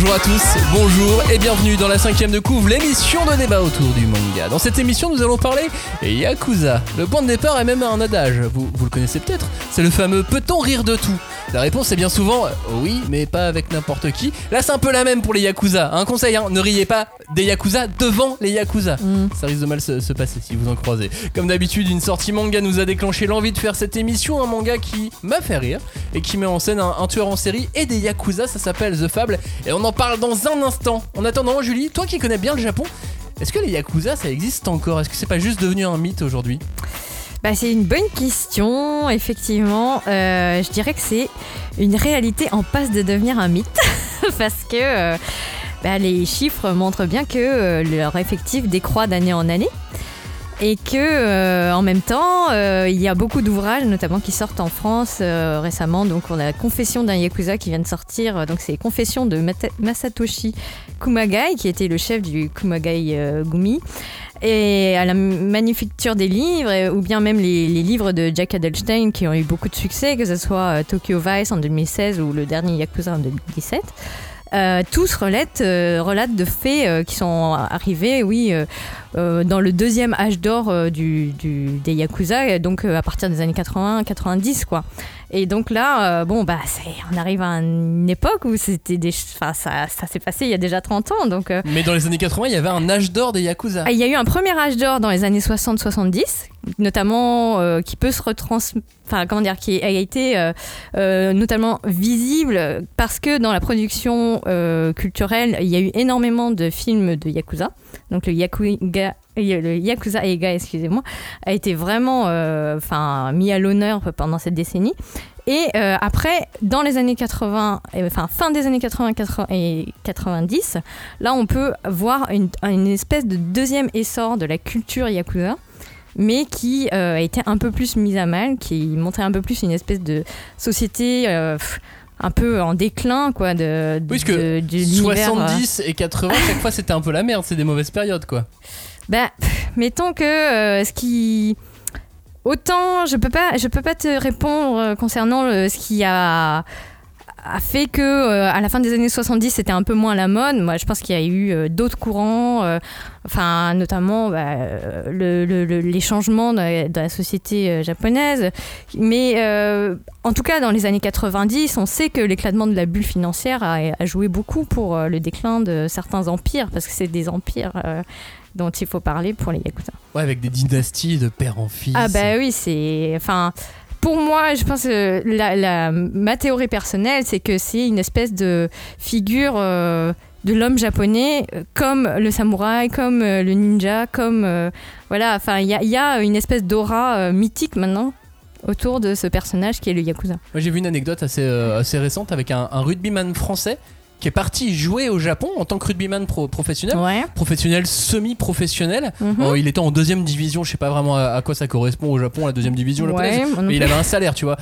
Bonjour à tous, bonjour et bienvenue dans la cinquième de couvre, l'émission de débat autour du manga. Dans cette émission, nous allons parler Yakuza. Le point de départ est même un adage, vous, vous le connaissez peut-être, c'est le fameux peut-on rire de tout La réponse est bien souvent euh, oui, mais pas avec n'importe qui. Là, c'est un peu la même pour les Yakuza. Un conseil, hein, ne riez pas des Yakuza devant les Yakuza. Ça risque de mal se, se passer si vous en croisez. Comme d'habitude, une sortie manga nous a déclenché l'envie de faire cette émission, un manga qui m'a fait rire et qui met en scène un, un tueur en série et des Yakuza, ça s'appelle The Fable et on en parle dans un instant. En attendant, Julie, toi qui connais bien le Japon, est-ce que les Yakuza ça existe encore? Est-ce que c'est pas juste devenu un mythe aujourd'hui? Bah, c'est une bonne question, effectivement. Euh, je dirais que c'est une réalité en passe de devenir un mythe, parce que euh, bah, les chiffres montrent bien que euh, leur effectif décroît d'année en année. Et que euh, en même temps, euh, il y a beaucoup d'ouvrages, notamment qui sortent en France euh, récemment. Donc, on a la Confession d'un yakuza qui vient de sortir. Donc, c'est Confession de Masatoshi Kumagai, qui était le chef du Kumagai euh, Gumi. Et à la manufacture des livres, euh, ou bien même les, les livres de Jack Adelstein qui ont eu beaucoup de succès, que ce soit euh, Tokyo Vice en 2016 ou le dernier Yakuza en 2017. Euh, tous relatent, euh, relatent de faits euh, qui sont arrivés, oui, dans le deuxième âge d'or du, du- des Yakuza, donc à partir des années 80-90, quoi. Et donc là, euh, bon, bah, on arrive à une époque où c'était des, enfin, ça, ça s'est passé il y a déjà 30 ans, donc euh, Mais dans les années 80, il y avait un âge d'or des Yakuza. ah, Il y a eu un premier âge d'or dans les années 60-70, notamment euh, qui peut se retrans... Enfin, comment dire, qui a été notamment visible parce que dans la production culturelle, il y a eu énormément de films de Yakuza. Donc le Yakuga... Le Yakuza Eiga, excusez-moi, a été vraiment euh, enfin, mis à l'honneur pendant cette décennie. Et euh, après, dans les années 80, euh, enfin fin des années 80, 80 et 90, là on peut voir une, une espèce de deuxième essor de la culture yakuza, mais qui euh, a été un peu plus mise à mal, qui montrait un peu plus une espèce de société euh, un peu en déclin, quoi, de, de, Oui, parce de- de l'univers, euh. 70 et 80, chaque fois c'était un peu la merde, c'est des mauvaises périodes quoi. Bah, mettons que euh, ce qui. Autant, je peux pas, je peux pas te répondre euh, concernant ce qui a a fait que euh, à la fin des années 70 c'était un peu moins la mode moi je pense qu'il y a eu d'autres courants enfin notamment bah, le- le- le- les changements dans la, société japonaise mais en tout cas dans les années 90 on sait que l'éclatement de la bulle financière a, a joué beaucoup pour le déclin de certains empires parce que c'est des empires dont il faut parler pour les Yakuza. Ouais, avec des dynasties de père en fils. Ah bah oui, c'est... Enfin, pour moi, je pense que la, la- ma théorie personnelle, c'est que c'est une espèce de figure euh, de l'homme japonais, euh, comme le samouraï, comme euh, le ninja, comme... euh, voilà, enfin, il y a, il y a une espèce d'aura mythique maintenant autour de ce personnage qui est le Yakuza. Moi j'ai vu une anecdote assez, assez récente avec un, un rugbyman français qui est parti jouer au Japon en tant que rugbyman pro- professionnel. Ouais. Professionnel, semi-professionnel. Mhm. Oh, il était en deuxième division, je sais pas vraiment à, à quoi ça correspond au Japon, la deuxième division japonaise. Ouais, moi non Mais il avait un salaire, tu vois.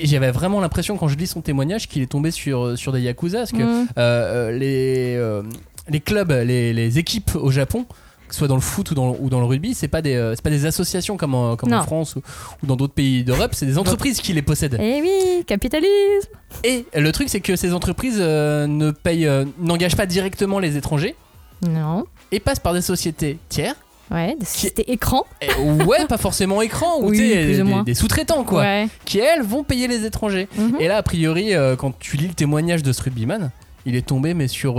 Et j'avais vraiment l'impression quand je lis son témoignage qu'il est tombé sur, sur des yakuza, parce que Mhm. euh, euh, les, euh, les clubs, les, les équipes au Japon, que ce soit dans le foot ou dans, le- ou dans le rugby, c'est pas des euh, c'est pas des associations comme en, comme en Non. France ou, ou dans d'autres pays d'Europe, c'est des entreprises qui les possèdent. Eh oui, capitalisme Et le truc c'est que ces entreprises euh, ne payent euh, n'engagent pas directement les étrangers Non. et passent par des sociétés tiers. Ouais, c'était écran. Et, ouais, pas forcément écran ou Oui, des, des sous-traitants quoi, Ouais. qui elles vont payer les étrangers. Mhm. Et là, a priori, quand tu lis le témoignage de ce rugbyman, il est tombé, mais sur,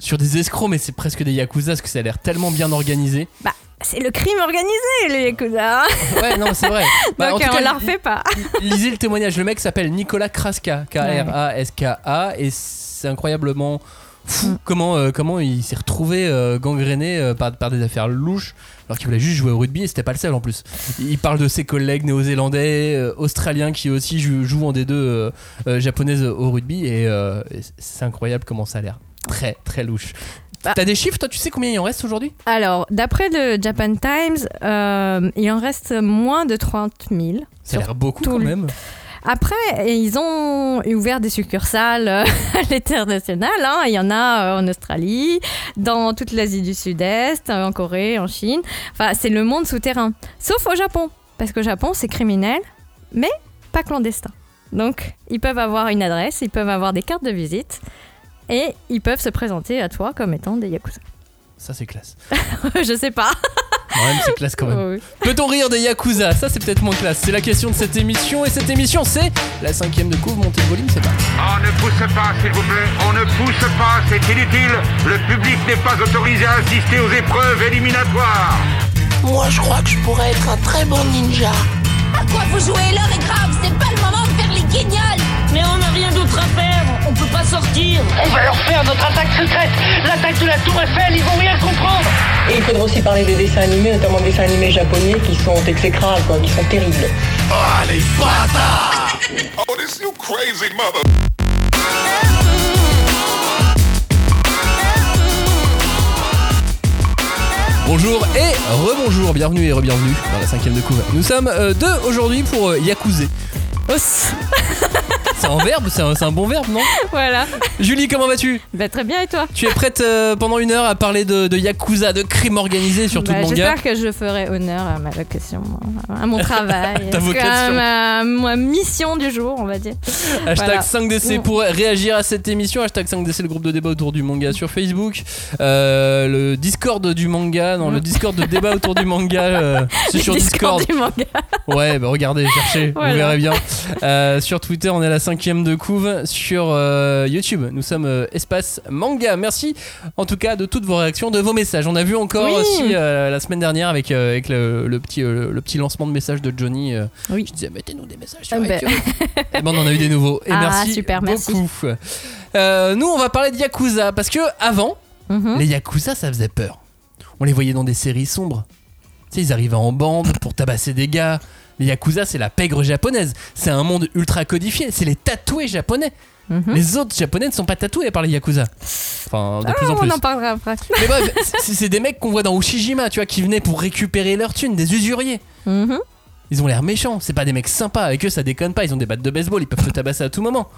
sur des escrocs, mais c'est presque des yakuza, parce que ça a l'air tellement bien organisé. Bah, c'est le crime organisé, les Yakuza. Ouais, non, c'est vrai. Bah, en Donc tout euh, on cas, la refait pas. lisez le témoignage. Le mec s'appelle Nicolas Kraska, K-R-A-S-K-A, et c'est incroyablement fou Mm. comment, euh, comment il s'est retrouvé euh, gangréné euh, par, par des affaires louches, alors qu'il voulait juste jouer au rugby, et c'était pas le seul en plus. Il parle de ses collègues néo-zélandais, australiens qui aussi jouent, jouent en des deux euh, euh, japonaises au rugby, et, et c'est incroyable comment ça a l'air. Très, très louche. Bah. T'as des chiffres, toi Tu sais combien il en reste aujourd'hui? Alors, d'après le Japan Times, euh, il en reste moins de 30 000. Ça a l'air beaucoup quand le- même. Après, ils ont ouvert des succursales euh, à l'international. hein. Il y en a euh, en Australie, dans toute l'Asie du Sud-Est, en Corée, en Chine. Enfin, c'est le monde souterrain. Sauf au Japon. Parce qu'au Japon, c'est criminel, mais pas clandestin. Donc, ils peuvent avoir une adresse, ils peuvent avoir des cartes de visite. Et ils peuvent se présenter à toi comme étant des Yakuza. Ça, c'est classe. je sais pas. Quand même, c'est classe quand même. Oui. Peut-on rire des Yakuza? Ça, c'est peut-être moins classe. C'est la question de cette émission. Et cette émission, c'est la cinquième de couvre. Montez le volume, c'est parti. On ne pousse pas, s'il vous plaît. On ne pousse pas, c'est inutile. Le public n'est pas autorisé à assister aux épreuves éliminatoires. Moi, je crois que je pourrais être un très bon ninja. À quoi vous jouez? L'heure est grave, c'est pas le moment de faire les guignols Mais on n'a rien d'autre à faire, on peut pas sortir. On va leur faire notre attaque secrète, l'attaque de la Tour Eiffel, ils vont rien comprendre. Et il faudra aussi parler des dessins animés, notamment des dessins animés japonais qui sont exécrables, quoi, qui sont terribles. Ah, les bâtards Oh, this you crazy mother. Bonjour et rebonjour, bienvenue et re-bienvenue dans la cinquième de couvre. Nous sommes euh, deux aujourd'hui pour euh, Yakuza. Os. C'est un verbe, c'est un, bon verbe, non voilà. Julie, comment vas-tu? Bah, très bien, et toi? Tu es prête euh, pendant une heure à parler de, de Yakuza, de crime organisé, surtout Bah, de manga J'espère que je ferai honneur à ma vocation, à mon travail, Ta à vocation. ma, ma mission du jour, on va dire. Hashtag Voilà. 5DC Mm. pour réagir à cette émission. Hashtag 5DC, le groupe de débat autour du manga sur Facebook. Euh, le Discord du manga, non, le Discord de débat autour du manga, euh, c'est sur Discord. du manga. Ouais, bah regardez, cherchez, Voilà. vous verrez bien. Euh, sur Twitter, on est à la cinquième de couve. Sur euh, YouTube, nous sommes euh, Espace Manga. Merci en tout cas de toutes vos réactions, de vos messages. On a vu encore Oui. aussi euh, la semaine dernière avec, avec le, le petit, le petit lancement de messages de Johnny. Oui. Je disais, mettez-nous des messages sur Ah ben. iTunes. Et ben, on en a eu des nouveaux. Et Ah, merci super, beaucoup. Nous, on va parler de Yakuza parce que avant, Mhm. les Yakuza, ça faisait peur. On les voyait dans des séries sombres. Tu sais, ils arrivaient en bande pour tabasser des gars. Les Yakuza, c'est la pègre japonaise. C'est un monde ultra codifié. C'est les tatoués japonais. Mhm. Les autres japonais ne sont pas tatoués par les Yakuza. Enfin, de plus en Ah, plus. on en parlera après. Mais bref, c'est c'est des mecs qu'on voit dans Ushijima, tu vois, qui venaient pour récupérer leur thune, des usuriers. Mhm. Ils ont l'air méchants, c'est pas des mecs sympas, avec eux ça déconne pas, ils ont des battes de baseball, ils peuvent te tabasser à tout moment.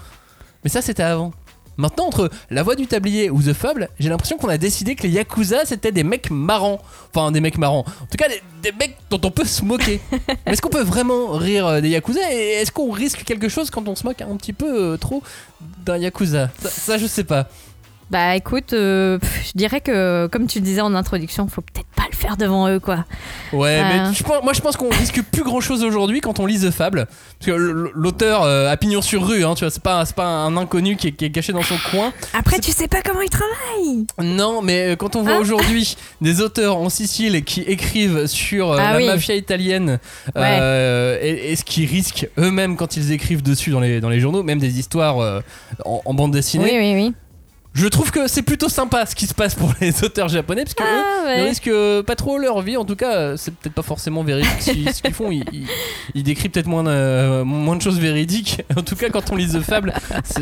Mais ça c'était avant. Maintenant, entre La Voix du Tablier ou The Fable, j'ai l'impression qu'on a décidé que les Yakuza c'était des mecs marrants. Enfin, des mecs marrants. En tout cas, des, des mecs dont on peut se moquer. Est-ce qu'on peut vraiment rire euh, des Yakuza et est-ce qu'on risque quelque chose quand on se moque un petit peu euh, trop d'un Yakuza? Ça, ça, je sais pas. Bah écoute, euh, pff, je dirais que comme tu le disais en introduction, faut peut-être pas le faire devant eux quoi. Ouais, Euh. mais je pense- moi je pense qu'on risque plus grand chose aujourd'hui quand on lit The Fable. Parce que l'auteur euh, a pignon sur rue, hein, tu vois, c'est pas, pas un inconnu qui est, qui est caché dans son coin. Après, tu sais pas comment ils travaillent. Non, mais euh, quand on voit Ah. aujourd'hui des auteurs en Sicile qui écrivent sur euh, Ah la oui. mafia italienne euh, et, et ce qu'ils risquent eux-mêmes quand ils écrivent dessus dans les, dans les journaux, même des histoires euh, en, en bande dessinée, Oui, oui, oui. Je trouve que c'est plutôt sympa ce qui se passe pour les auteurs japonais parce que eux, Ah ne risquent euh, pas trop leur vie. En tout cas, euh, c'est peut-être pas forcément véridique ce qu'ils font. Ils, ils- ils décrivent peut-être moins, de- moins de choses véridiques. En tout cas, quand on lit The Fable,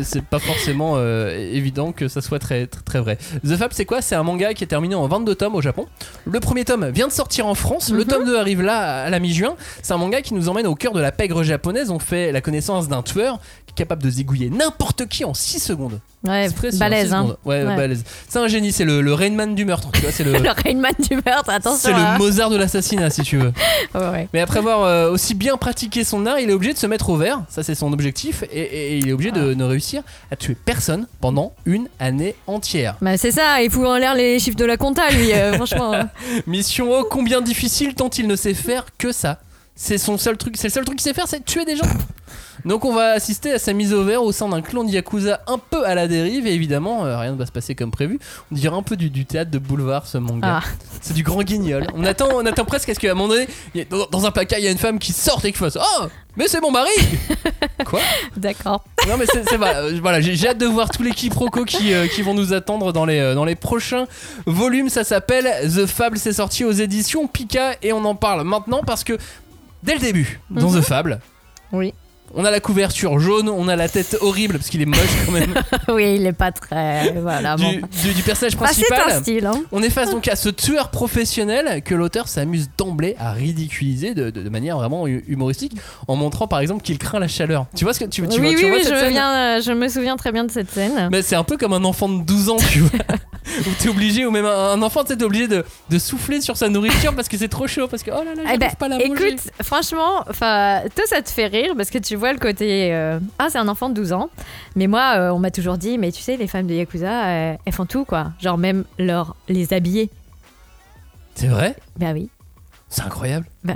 c'est pas forcément euh, évident que ça soit très, très, très vrai. The Fable, c'est quoi? C'est un manga qui est terminé en 22 tomes au Japon. Le premier tome vient de sortir en France. Le Mhm. tome 2 arrive là à la mi-juin. C'est un manga qui nous emmène au cœur de la pègre japonaise. On fait la connaissance d'un tueur qui est capable de zigouiller n'importe qui en 6 secondes. Ouais, balèze six hein. Ouais, Ouais. balèze. C'est un génie, c'est le, le Rainman du meurtre. Tu vois, c'est le, Le Rainman du meurtre, attention. c'est le hein. Mozart de l'assassinat, si tu veux. Ouais. Mais après avoir euh, aussi bien pratiqué son art, il est obligé de se mettre au vert. Ça, c'est son objectif. Et, il est obligé Ah. de ne réussir à tuer personne pendant une année entière. Bah c'est ça, il fout en l'air les chiffres de la compta lui, euh, franchement. Mission ô combien difficile tant il ne sait faire que ça. C'est son seul truc, c'est le seul truc qu'il sait faire, c'est tuer des gens. Donc on va assister à sa mise au vert au sein d'un clan de Yakuza un peu à la dérive et évidemment euh, rien ne va se passer comme prévu. On dirait un peu du, du théâtre de boulevard ce manga. Ah. C'est du grand guignol. On attend, on attend presque à ce qu'à un moment donné, y dans, dans un placard, il y a une femme qui sorte et qui fasse Oh mais c'est mon mari Quoi? D'accord. Non mais c'est euh, voilà, j'ai hâte de voir tous les quiproquos qui, euh, qui vont nous attendre dans les, euh, dans les prochains volumes. Ça s'appelle The Fable, c'est sorti aux éditions Pika et on en parle maintenant parce que dès le début, dans Mhm. The Fable, Oui. On a la couverture jaune, on a la tête horrible parce qu'il est moche quand même oui, il est pas très. Voilà, bon. du, personnage Bah, c'est principal. un style, hein. On est face donc à ce tueur professionnel que l'auteur s'amuse d'emblée à ridiculiser de, de- de manière vraiment hu- humoristique en montrant par exemple qu'il craint la chaleur. Tu vois ce que tu, tu oui, vois, tu oui, vois oui, cette je, scène viens, euh, je me souviens très bien de cette scène. Mais c'est un peu comme un enfant de 12 ans, tu vois. où t'es obligé, ou même un, enfant, t'es obligé de, de souffler sur sa nourriture parce que c'est trop chaud, parce que oh là là, Eh j'arrive ben, pas la manger. écoute, franchement, toi ça te fait rire parce que tu vois le côté euh, ah c'est un enfant de 12 ans, mais moi euh, on m'a toujours dit mais tu sais les femmes de yakuza euh, elles font tout quoi, genre même leur les habiller. C'est vrai? Bah oui. C'est incroyable. Bah.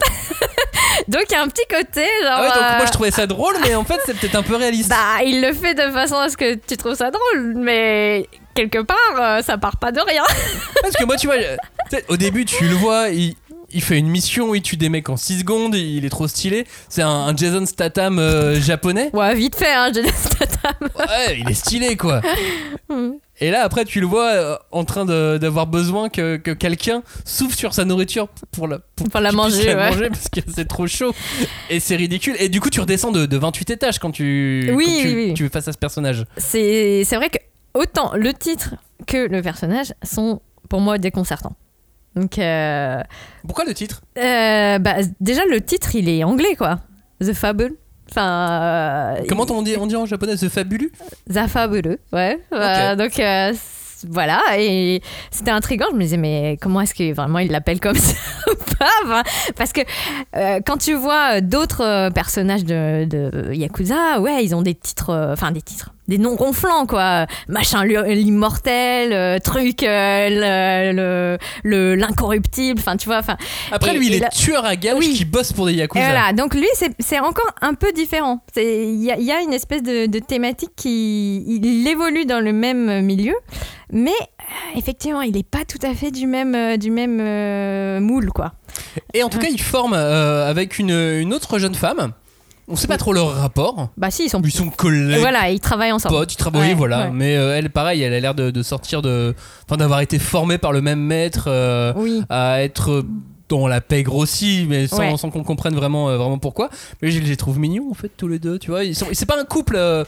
donc il y a un petit côté genre. Ah ouais, donc moi je trouvais ça drôle, mais en fait c'est peut-être un peu réaliste. Bah, il le fait de façon à ce que tu trouves ça drôle, mais quelque part, euh, ça part pas de rien. Parce que moi, tu vois, au début, tu le vois, il, il fait une mission, il tue des mecs en 6 secondes, il est trop stylé. C'est un, un Jason Statham euh, japonais. Ouais, vite fait, hein, Jason Statham. Ouais, il est stylé, quoi. Et là, après, tu le vois euh, en train d'avoir besoin que, que quelqu'un souffle sur sa nourriture pour la, Pour la qu'il puisse manger, la ouais. manger parce que c'est trop chaud. Et c'est ridicule. Et du coup, tu redescends de, de 28 étages quand tu, Oui, quand tu, oui, oui. tu es face à ce personnage. C'est c'est vrai que autant le titre que le personnage sont pour moi déconcertants. Donc, euh, Pourquoi le titre? euh, bah, déjà, le titre, il est anglais, quoi. The Fable. Enfin. euh, Comment on dit, on dit en japonais The Fabuleux? The Fabuleux, ouais. Donc, voilà. Et c'était intriguant. Je me disais, mais comment est-ce que vraiment il l'appelle comme ça Parce que euh, quand tu vois d'autres personnages de, de Yakuza, ouais, ils ont des titres. Enfin, des titres. Des noms gonflants, quoi. Machin, l'immortel, euh, truc, euh, le- le- le- l'incorruptible. Enfin, tu vois. Enfin, Après, Et- lui, il est tueur à gages Oui. qui bosse pour des et yakuza. voilà, donc lui, c'est encore un peu différent. C'est- Il y, a- il y a une espèce de, de thématique qui il évolue dans le même milieu, mais euh, effectivement, il n'est pas tout à fait du même, du même moule, quoi. Et en tout cas, il forme avec une, une autre jeune femme. On sait pas trop leur rapport. Bah si, ils sont... Ils sont collègues, Voilà, ils travaillent ensemble. potes, ils travaillent, Ouais, voilà. ouais. Mais euh, elle, pareil, elle a l'air de, de sortir de. Enfin, d'avoir été formée par le même maître, euh, Oui. à être dans la pègre aussi, mais sans, Ouais. sans qu'on comprenne vraiment, euh, vraiment pourquoi. Mais je les trouve mignons, en fait, tous les deux, tu vois. Ils sont... C'est pas un couple. euh,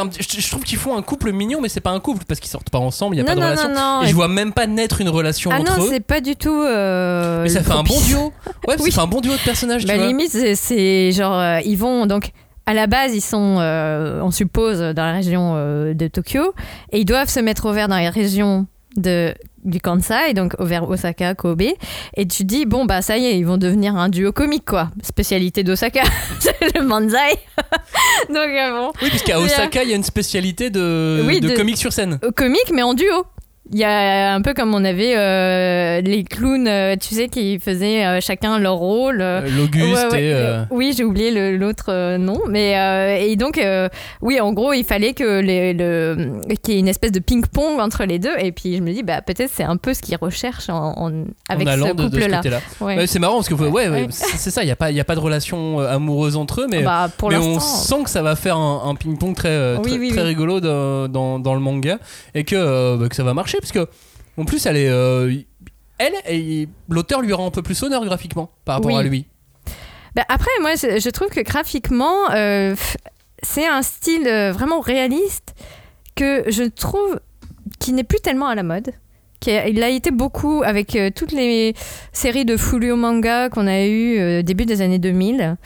un- je, je trouve qu'ils font un couple mignon, mais c'est pas un couple parce qu'ils sortent pas ensemble, il y a Non, pas de non, relation. non, non. Et je vois même pas naître une relation Ah entre non, eux. c'est pas du tout. euh, Mais ça fait un bon duo. Ouais, Oui. ça fait un bon duo de personnages, Bah, tu vois. limite, c'est- genre, euh, ils vont donc. À la base, ils sont, euh, on suppose, dans la région de Tokyo, et ils doivent se mettre au vert dans les régions de, du Kansai, donc au vert Osaka, Kobe. Et tu dis, bon, bah ça y est, ils vont devenir un duo comique, quoi. Spécialité d'Osaka, c'est le manzai. donc, euh, bon. Oui, puisqu'à Osaka, il y a une spécialité de, Oui, de, de- comics sur scène. Euh, Comique, mais en duo. Il y a un peu comme on avait euh, les clowns, euh, tu sais, qui faisaient euh, chacun leur rôle. L'Auguste Ouais, ouais, et. Oui, j'ai oublié l'autre nom, mais et donc oui, en gros, il fallait que les, le qu'il y ait une espèce de ping-pong entre les deux, et puis je me dis bah peut-être c'est un peu ce qu'ils recherchent en, en- avec en ce couple-là. Ouais. C'est marrant parce que ouais, c'est ça, il n'y a, pas- y a pas de relation amoureuse entre eux, mais, Bah, pour mais on sent que ça va faire un, un ping-pong très, Oui, très, oui, très oui. rigolo dans, dans, dans le manga et que, bah, que ça va marcher parce que en plus elle est. euh, elle, l'auteur lui rend un peu plus honneur graphiquement par rapport Oui. à lui. Bah, après, moi, je, trouve que graphiquement, euh, c'est un style euh, vraiment réaliste que je trouve qui n'est plus tellement à la mode. Il a été beaucoup avec euh, toutes les séries de Folio manga qu'on a eu euh, début des années 2000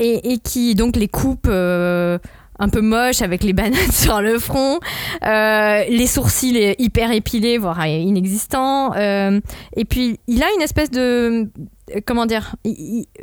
et, et qui donc les coupes euh, un peu moches avec les bananes sur le front, euh, les sourcils hyper épilés voire inexistants euh, et puis il a une espèce de euh, comment dire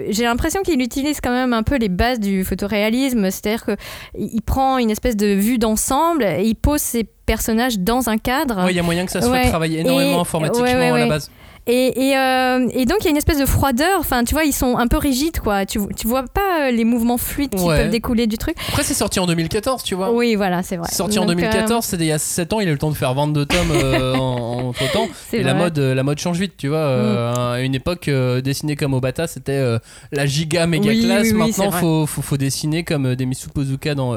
j'ai l'impression qu'il utilise quand même un peu les bases du photoréalisme c'est-à-dire que il il prend une espèce de vue d'ensemble et il pose ses personnages dans un cadre Ouais, il y a moyen que ça soit Ouais. travaillé énormément Et- informatiquement ouais, ouais, à la base. Et, et, euh, et donc il y a une espèce de froideur enfin tu vois ils sont un peu rigides quoi tu, tu vois pas euh, les mouvements fluides qui Ouais. peuvent découler du truc Après, c'est sorti en 2014, tu vois. oui voilà c'est vrai sorti en Donc, euh, 2014, c'était il y a 7 ans, il a eu le temps de faire 22 tomes euh, en, entre temps. Et la vrai. Mm. mode, la mode change vite, tu vois. euh, À une époque, dessiner comme Obata, c'était la giga méga Oui, classe. oui, oui, Maintenant, faut, faut, faut dessiner comme des Mitsupozuka dans,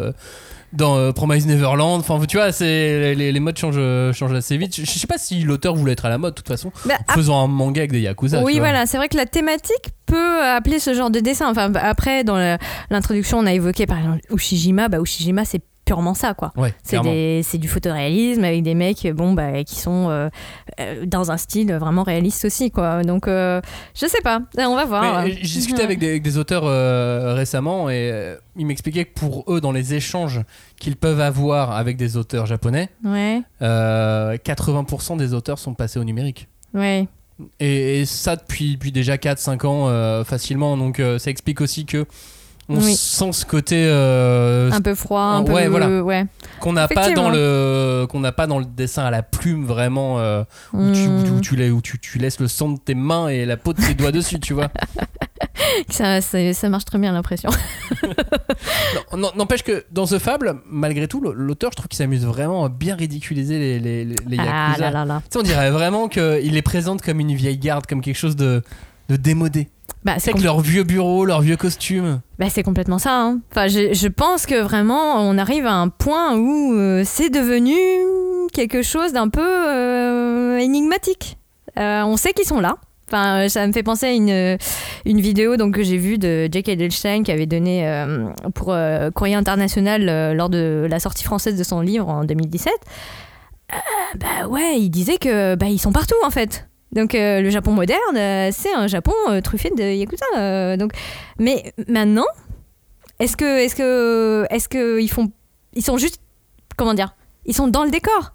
dans euh, Promise Neverland. Enfin, tu vois, c'est, les, les modes changent, euh, changent assez vite. Je, je sais pas si l'auteur voulait être à la mode, de toute façon. Bah, en faisant un manga avec des Yakuza. Oui, voilà, c'est vrai que la thématique peut appeler ce genre de dessin. Enfin, après, dans l'introduction, on a évoqué par exemple Ushijima. Bah, Ushijima, c'est purement ça, quoi. Ouais, C'est du photoréalisme avec des mecs bon, bah, qui sont euh, euh, dans un style vraiment réaliste aussi. Quoi. Donc, euh, je sais pas. Euh, On va voir. J'ai discuté avec des, avec des auteurs euh, récemment et ils m'expliquaient que pour eux, dans les échanges qu'ils peuvent avoir avec des auteurs japonais, Ouais, euh, 80% des auteurs sont passés au numérique. ouais. Et, et ça depuis, depuis déjà 4-5 ans facilement. Donc ça explique aussi que on Oui. sent ce côté euh, Un peu froid, un peu. ouais, voilà. ouais. qu'on n'a pas dans le qu'on n'a pas dans le dessin à la plume vraiment euh, où, tu, Hmm. où tu où tu- tu laisses le sang de tes mains et la peau de tes doigts dessus, tu vois. Ça, ça, ça marche très bien, l'impression. N'empêche que dans The Fable, malgré tout, l'auteur, je trouve qu'il s'amuse vraiment à bien ridiculiser les, les, les- les Ah Yakuza. là là là. Sais, on dirait vraiment qu'il les présente comme une vieille garde, comme quelque chose de, de démodé. Bah, C'est avec leurs vieux bureaux, leurs vieux costumes. Bah, c'est complètement ça. hein. Enfin, je, je pense que vraiment, on arrive à un point où euh, c'est devenu quelque chose d'un peu euh, énigmatique. Euh, on sait qu'ils sont là. Enfin, ça me fait penser à une, une vidéo donc, que j'ai vue de Jake Edelstein qui avait donné pour Courrier International lors de la sortie française de son livre en 2017. Euh, bah ouais, il disait que bah, ils sont partout en fait. Donc euh, le Japon moderne, euh, c'est un Japon euh, truffé de yakuza. donc, mais maintenant, est-ce que, est-ce que, est-ce que ils font, ils sont juste, comment dire, ils sont dans le décor?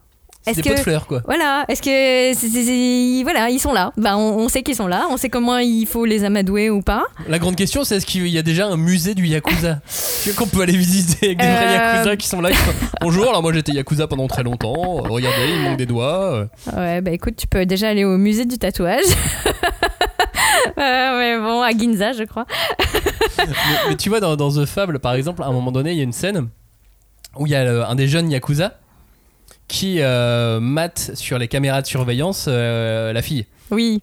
C'est Est-ce pots de que, fleurs, quoi. voilà, est-ce que, c'est- c'est- c'est- voilà, ils sont là. Bah, on, on sait qu'ils sont là. On sait comment il faut les amadouer ou pas. La grande question, c'est est-ce qu'il y a déjà un musée du Yakuza qu'on peut aller visiter avec des vrais Euh, Yakuza qui sont là. qui Bonjour, alors moi j'étais Yakuza pendant très longtemps. Euh, Regardez, il manque des doigts. euh. Ouais, bah écoute, tu peux déjà aller au musée du tatouage. Euh, mais bon, à Ginza, je crois. mais, mais tu vois, dans, dans The Fable, par exemple, à un moment donné, il y a une scène où il y a le- un des jeunes Yakuza qui euh, mate sur les caméras de surveillance euh, la fille. Oui.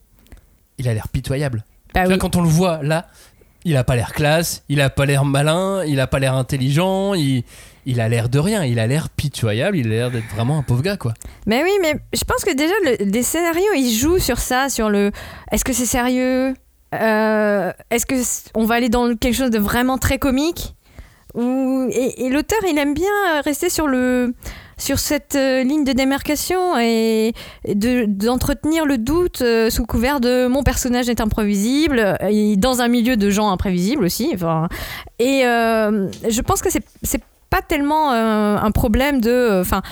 Il a l'air pitoyable. Bah Tu vois, oui. quand on le voit là, il a pas l'air classe, il a pas l'air malin, il a pas l'air intelligent, il, il a l'air de rien, il a l'air pitoyable, il a l'air d'être vraiment un pauvre gars quoi. Mais oui, mais je pense que déjà, le- les scénarios, ils jouent sur ça, sur le est-ce que c'est sérieux? Euh, Est-ce que on va aller dans quelque chose de vraiment très comique? Ou et, et l'auteur, il aime bien rester sur le sur cette euh, ligne de démarcation et, et de- d'entretenir le doute euh, sous couvert de mon personnage est imprévisible et dans un milieu de gens imprévisibles aussi. Enfin, et euh, je pense que c'est c'est pas tellement un problème de enfin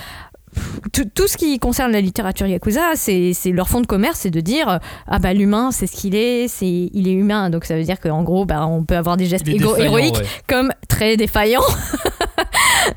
tout, tout ce qui concerne la littérature yakuza, c'est c'est leur fond de commerce, c'est de dire ah bah l'humain c'est ce qu'il est, c'est il est humain, donc ça veut dire qu'en gros bah on peut avoir des gestes héroïques ouais. comme très défaillants.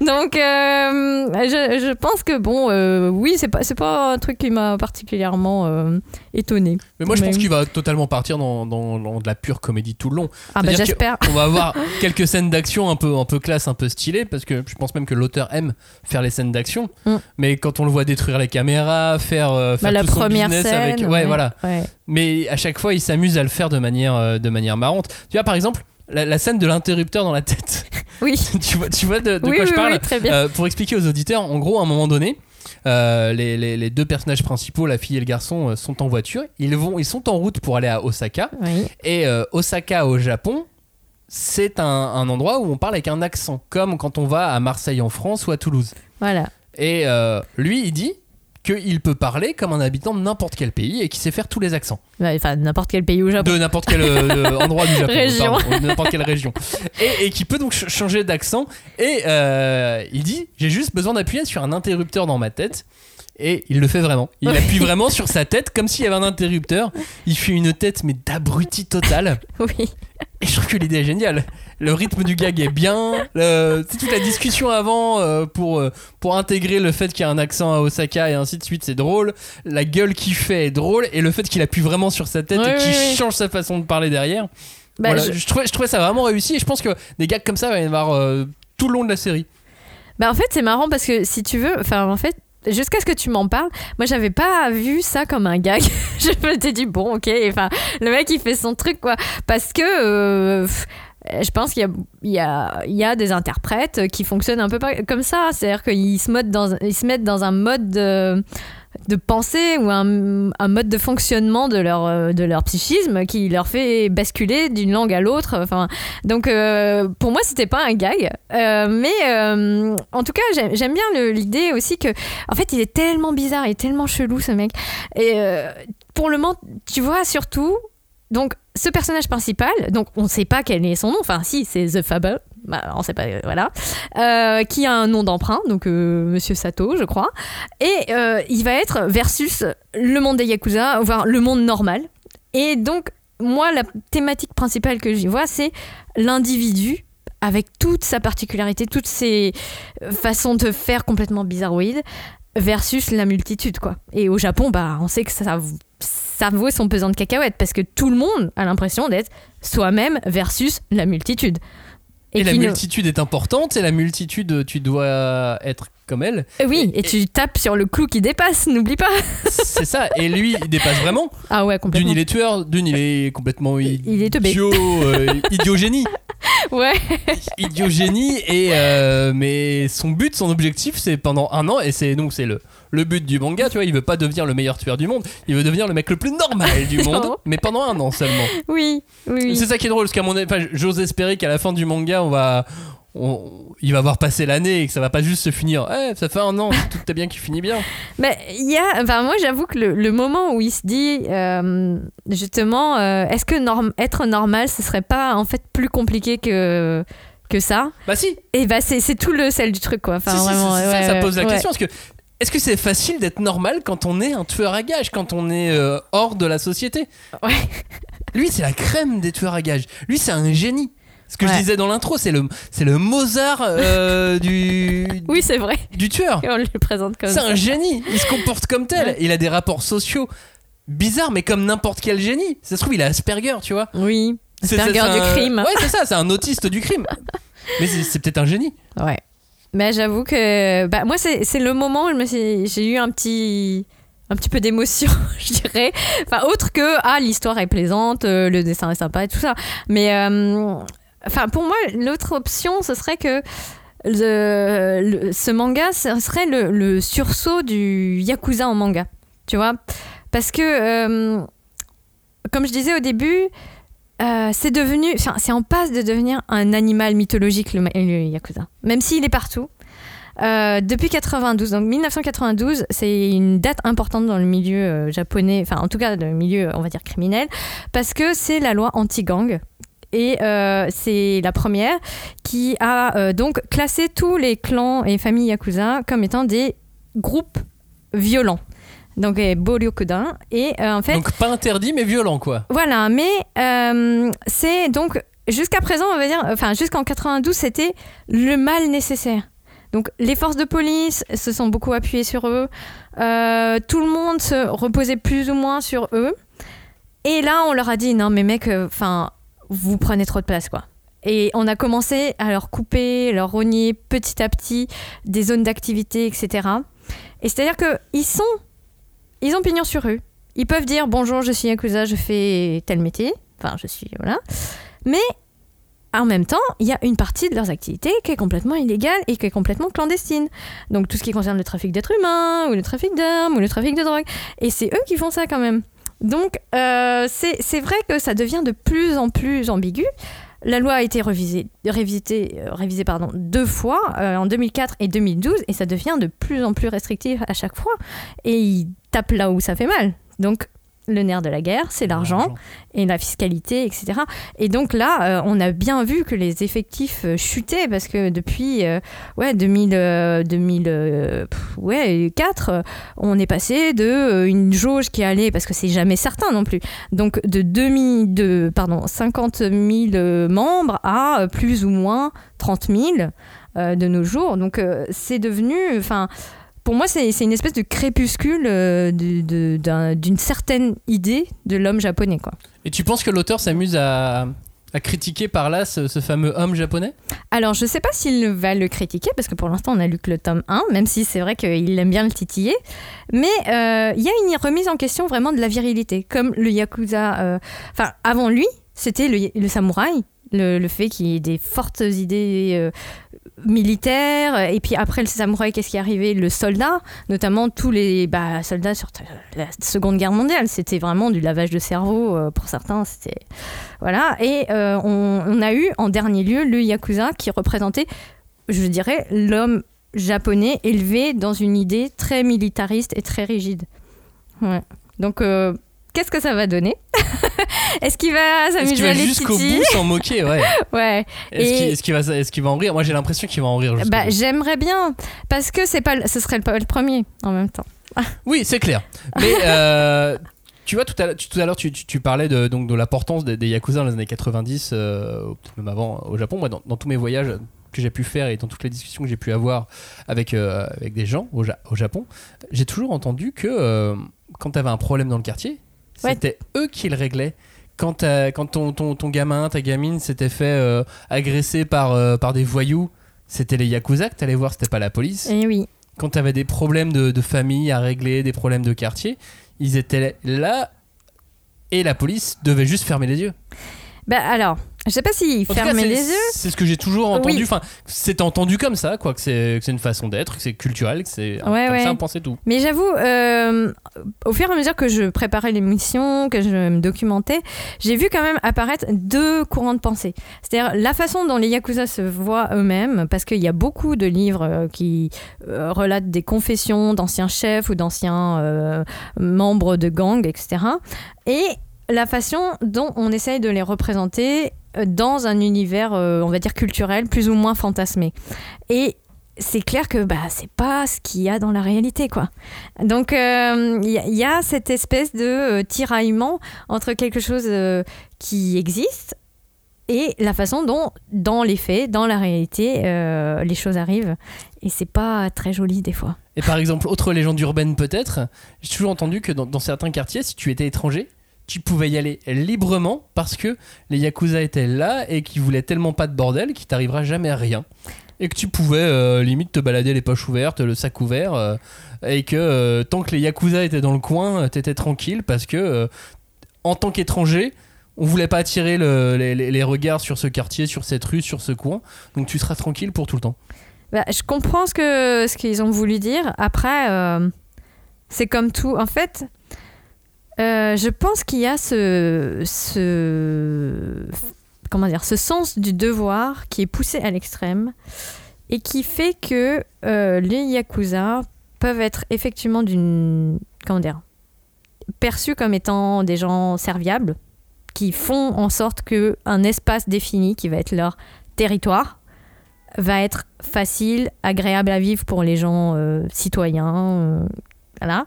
donc euh, je, je pense que bon euh, oui c'est pas c'est pas un truc qui m'a particulièrement euh, étonné. Mais moi je Mais- pense qu'il va totalement partir dans, dans- dans de la pure comédie tout le long. Ah bah j'espère. On va avoir quelques scènes d'action un peu, un peu classe, un peu stylées, parce que je pense même que l'auteur aime faire les scènes d'action. Mm. Mais quand on le voit détruire les caméras, faire, faire Bah, la tout son première business scène. avec, ouais, voilà. ouais. Mais à chaque fois, il s'amuse à le faire de manière, de manière marrante. Tu vois, par exemple, la, la scène de l'interrupteur dans la tête. Oui. tu vois, tu vois de, de Oui, quoi oui, je parle oui, très bien. Euh, Pour expliquer aux auditeurs, en gros, à un moment donné, euh, les, les- les deux personnages principaux, la fille et le garçon, euh, sont en voiture. Ils, vont, ils sont en route pour aller à Osaka. Et Osaka au Japon, c'est un, un endroit où on parle avec un accent, comme quand on va à Marseille en France ou à Toulouse. Voilà. Et euh, lui, il dit qu'il peut parler comme un habitant de n'importe quel pays et qu'il sait faire tous les accents. Ouais, Enfin n'importe quel pays au Japon. De n'importe quel euh, endroit du Japon. Région. de n'importe quelle région. Et, et qui peut donc ch- changer d'accent. Et euh, il dit J'ai juste besoin d'appuyer sur un interrupteur dans ma tête. Et il le fait vraiment. Il appuie vraiment sur sa tête comme s'il y avait un interrupteur. Il fait une tête, mais d'abruti total. Oui. Et je trouve que l'idée est géniale. Le rythme du gag est bien. Le- C'est toute la discussion avant euh, pour, euh, pour intégrer le fait qu'il y a un accent à Osaka et ainsi de suite, c'est drôle. La gueule qu'il fait est drôle. Et le fait qu'il appuie vraiment sur sa tête Oui, et qu'il oui, oui. change sa façon de parler derrière. Bah, Voilà, je- je... trouvais, je trouvais ça vraiment réussi. Et je pense que des gags comme ça, il va y en avoir euh, tout le long de la série. Bah en fait c'est marrant parce que si tu veux, enfin en fait jusqu'à ce que tu m'en parles, moi j'avais pas vu ça comme un gag. je me dit bon ok, enfin le mec il fait son truc quoi, parce que euh, je pense qu'il y a, des interprètes qui fonctionnent un peu comme ça, c'est-à-dire qu'ils se, se mettent dans un mode de, de pensée ou un, mode de fonctionnement de leur, euh, de leur psychisme qui leur fait basculer d'une langue à l'autre. Enfin, donc euh, pour moi, c'était pas un gag. Euh, mais en tout cas, j'aime bien l'idée aussi que, en fait, il est tellement bizarre, est tellement chelou ce mec. Et pour le moment, tu vois, surtout, donc ce personnage principal, donc on sait pas quel est son nom, enfin si, c'est The Fable. Bah, sait pas, euh, voilà. Euh, qui a un nom d'emprunt, donc euh, Monsieur Sato, je crois. Et euh, il va être versus le monde des Yakuza, voire le monde normal. Et donc, moi, la thématique principale que j'y vois, c'est l'individu avec toute sa particularité, toutes ses façons de faire complètement bizarroïdes versus la multitude, quoi. Et au Japon, bah, on sait que ça, ça vaut son pesant de cacahuètes parce que tout le monde a l'impression d'être soi-même versus la multitude. Et, la multitude est importante, et la multitude, tu dois être comme elle. Euh, Oui, et, tu tapes sur le clou qui dépasse, n'oublie pas. C'est ça. Et lui, il dépasse vraiment. Ah ouais, D'une, complètement. il est tueur, d'une, il est complètement Il est teubé. idiot, euh, idiogénie. Ouais. Idiogénie, et, euh, mais son but, son objectif, c'est pendant un an, et c'est donc c'est le, le but du manga, tu vois, il veut pas devenir le meilleur tueur du monde, il veut devenir le mec le plus normal du monde, mais pendant un an seulement. Oui, oui. C'est ça qui est drôle, parce qu'à mon j'ose espérer qu'à la fin du manga, on va. On- il va avoir passé l'année et que ça va pas juste se finir. Eh, ça fait un an, tout est bien qui finit bien. Mais il y a, enfin moi j'avoue que le, le moment où il se dit euh, justement, euh, est-ce que norm- être normal, ce serait pas en fait plus compliqué que que ça? Bah si, Et bah c'est tout le sel du truc quoi. Enfin si, si, ça, ouais, ça pose la ouais. question. Parce que est-ce que c'est facile d'être normal quand on est un tueur à gages, quand on est euh, hors de la société? Ouais. Lui, c'est la crème des tueurs à gages. Lui, c'est un génie. Ce que je disais dans l'intro, c'est le, c'est le Mozart euh, du, Oui c'est vrai. du tueur. On le présente comme C'est un génie. Il se comporte comme tel. Ouais. Il a des rapports sociaux bizarres, mais comme n'importe quel génie. Ça se trouve, il a Asperger, tu vois. Oui. Asperger du un- crime. Ouais, c'est ça, c'est un autiste du crime. Mais c'est peut-être un génie. Ouais. Mais j'avoue que bah, moi, c'est le moment où j'ai eu un petit, un petit peu d'émotion, je dirais. Enfin, autre que, ah, l'histoire est plaisante, euh, le dessin est sympa et tout ça. Mais, euh, enfin, pour moi, l'autre option, ce serait que ce manga, ce serait le, sursaut du Yakuza en manga. Tu vois? Parce que, euh, comme je disais au début, euh, c'est devenu, enfin, c'est en passe de devenir un animal mythologique le, yakuza, même s'il est partout. Euh, depuis 92, donc 1992, c'est une date importante dans le milieu japonais, enfin en tout cas dans le milieu, on va dire criminel, parce que c'est la loi anti-gang. Et euh, c'est la première qui a euh, donc classé tous les clans et familles yakuza comme étant des groupes violents. Donc, euh, Boryokudan. Et euh, en fait, Donc pas interdit, mais violent, quoi. voilà, mais c'est donc jusqu'à présent, on va dire, enfin jusqu'en 92, c'était le mal nécessaire. Donc les forces de police se sont beaucoup appuyées sur eux, Euh, tout le monde se reposait plus ou moins sur eux. Et là, on leur a dit non mais mec, enfin vous prenez trop de place quoi. Et on a commencé à leur couper, leur rogner petit à petit des zones d'activité, etc. Et c'est-à-dire que ils sont, ils ont pignon sur eux. Ils peuvent dire bonjour, je suis Yakuza, je fais tel métier. Enfin, je suis. Voilà. Mais en même temps, il y a une partie de leurs activités qui est complètement illégale et qui est complètement clandestine. Donc tout ce qui concerne le trafic d'êtres humains, ou le trafic d'armes, ou le trafic de drogue. Et c'est eux qui font ça quand même. Donc euh, c'est vrai que ça devient de plus en plus ambigu. La loi a été revisée, révisée, euh, révisée pardon, deux fois, euh, en 2004 et 2012, et ça devient de plus en plus restrictif à chaque fois. Et ils tapent là où ça fait mal. Donc le nerf de la guerre, c'est l'argent et la fiscalité, etc. Et donc là, euh, on a bien vu que les effectifs euh, chutaient parce que depuis euh, ouais, 2000, euh, 2000, euh, pff, ouais, 4, on est passé de une jauge qui allait, parce que c'est jamais certain non plus, donc de, 2000, de pardon, 50 000 euh, membres à plus ou moins 30 000 euh, de nos jours. Donc c'est devenu... enfin pour moi, c'est une espèce de crépuscule euh, d'une certaine idée de l'homme japonais. Quoi. Et tu penses que l'auteur s'amuse à, à critiquer par là ce, ce fameux homme japonais? Alors, je sais pas s'il va le critiquer, parce que pour l'instant, on a lu que le tome 1, même si c'est vrai qu'il aime bien le titiller. Mais euh, il y a une remise en question vraiment de la virilité, comme le Yakuza. euh, Enfin, avant lui, c'était le, le samouraï, le, le fait qu'il y ait des fortes idées euh, militaire, et puis après le samouraï, qu'est-ce qui est arrivé? Le soldat, notamment tous les bah, soldats sur la Seconde Guerre mondiale, c'était vraiment du lavage de cerveau euh, pour certains. C'était voilà. Et euh, on, a eu en dernier lieu le yakuza qui représentait, je dirais, l'homme japonais élevé dans une idée très militariste et très rigide. Donc euh, qu'est-ce que ça va donner Est-ce qu'il va s'amuser va à les jusqu'au bout s'en moquer Ouais. Ouais. Est-ce Et- qu'il va, est-ce qu'il va en rire? Moi j'ai l'impression qu'il va en rire. Bah, j'aimerais bien parce que c'est pas ce serait le premier en même temps. Oui, c'est clair. Mais euh, tu vois, tout à l'heure, tu, tu, tu- tu parlais de, donc, de l'importance des, des Yakuza dans les années 90, euh, peut-être même avant au Japon. Moi, dans, dans tous mes voyages que j'ai pu faire et dans toutes les discussions que j'ai pu avoir avec, euh, avec des gens au, Ja- au Japon, j'ai toujours entendu que euh, quand tu avais un problème dans le quartier, Ouais. c'était eux qui le réglaient. Quand, t'as- quand ton, ton, ton gamin, ta gamine s'était fait euh, agresser par, euh, par des voyous, c'était les Yakuza que t'allais voir, c'était pas la police Et oui. quand tu avais des problèmes de, de famille à régler, des problèmes de quartier, ils étaient là et la police devait juste fermer les yeux. Bah alors, je sais pas s'il cas, fermait les yeux. C'est ce que j'ai toujours entendu. Oui. Enfin, c'est entendu comme ça, quoi. Que c'est une façon d'être, que c'est culturel, que c'est Ouais, comme ouais. ça on pensait tout. Mais j'avoue, euh, au fur et à mesure que je préparais l'émission, que je me documentais, j'ai vu quand même apparaître deux courants de pensée. C'est-à-dire la façon dont les Yakuza se voient eux-mêmes, parce qu'il y a beaucoup de livres euh, qui euh, relatent des confessions d'anciens chefs ou d'anciens euh, membres de gangs, etc. Et la façon dont on essaye de les représenter dans un univers, euh, on va dire, culturel, plus ou moins fantasmé. Et c'est clair que bah, c'est pas ce qu'il y a dans la réalité, quoi. Donc, euh, il y, a- cette espèce de euh, tiraillement entre quelque chose euh, qui existe et la façon dont, dans les faits, dans la réalité, euh, les choses arrivent. Et c'est pas très joli des fois. Et par exemple, autre légende urbaine peut-être, j'ai toujours entendu que dans certains quartiers, si tu étais étranger, tu pouvais y aller librement parce que les Yakuza étaient là et qu'ils voulaient tellement pas de bordel qu'il t'arrivera jamais à rien. Et que tu pouvais euh, limite te balader les poches ouvertes, le sac ouvert, euh, et que euh, tant que les Yakuza étaient dans le coin, t'étais tranquille parce que en tant qu'étranger, on voulait pas attirer le- les, regards sur ce quartier, sur cette rue, sur ce coin, donc tu seras tranquille pour tout le temps. Bah, je comprends ce que ce qu'ils ont voulu dire. Après, c'est comme tout. En fait, euh, je pense qu'il y a ce, comment dire, ce sens du devoir qui est poussé à l'extrême et qui fait que euh, les yakuza peuvent être effectivement d'une comment dire perçus comme étant des gens serviables qui font en sorte que un espace défini qui va être leur territoire va être facile, agréable à vivre pour les gens euh, citoyens. euh.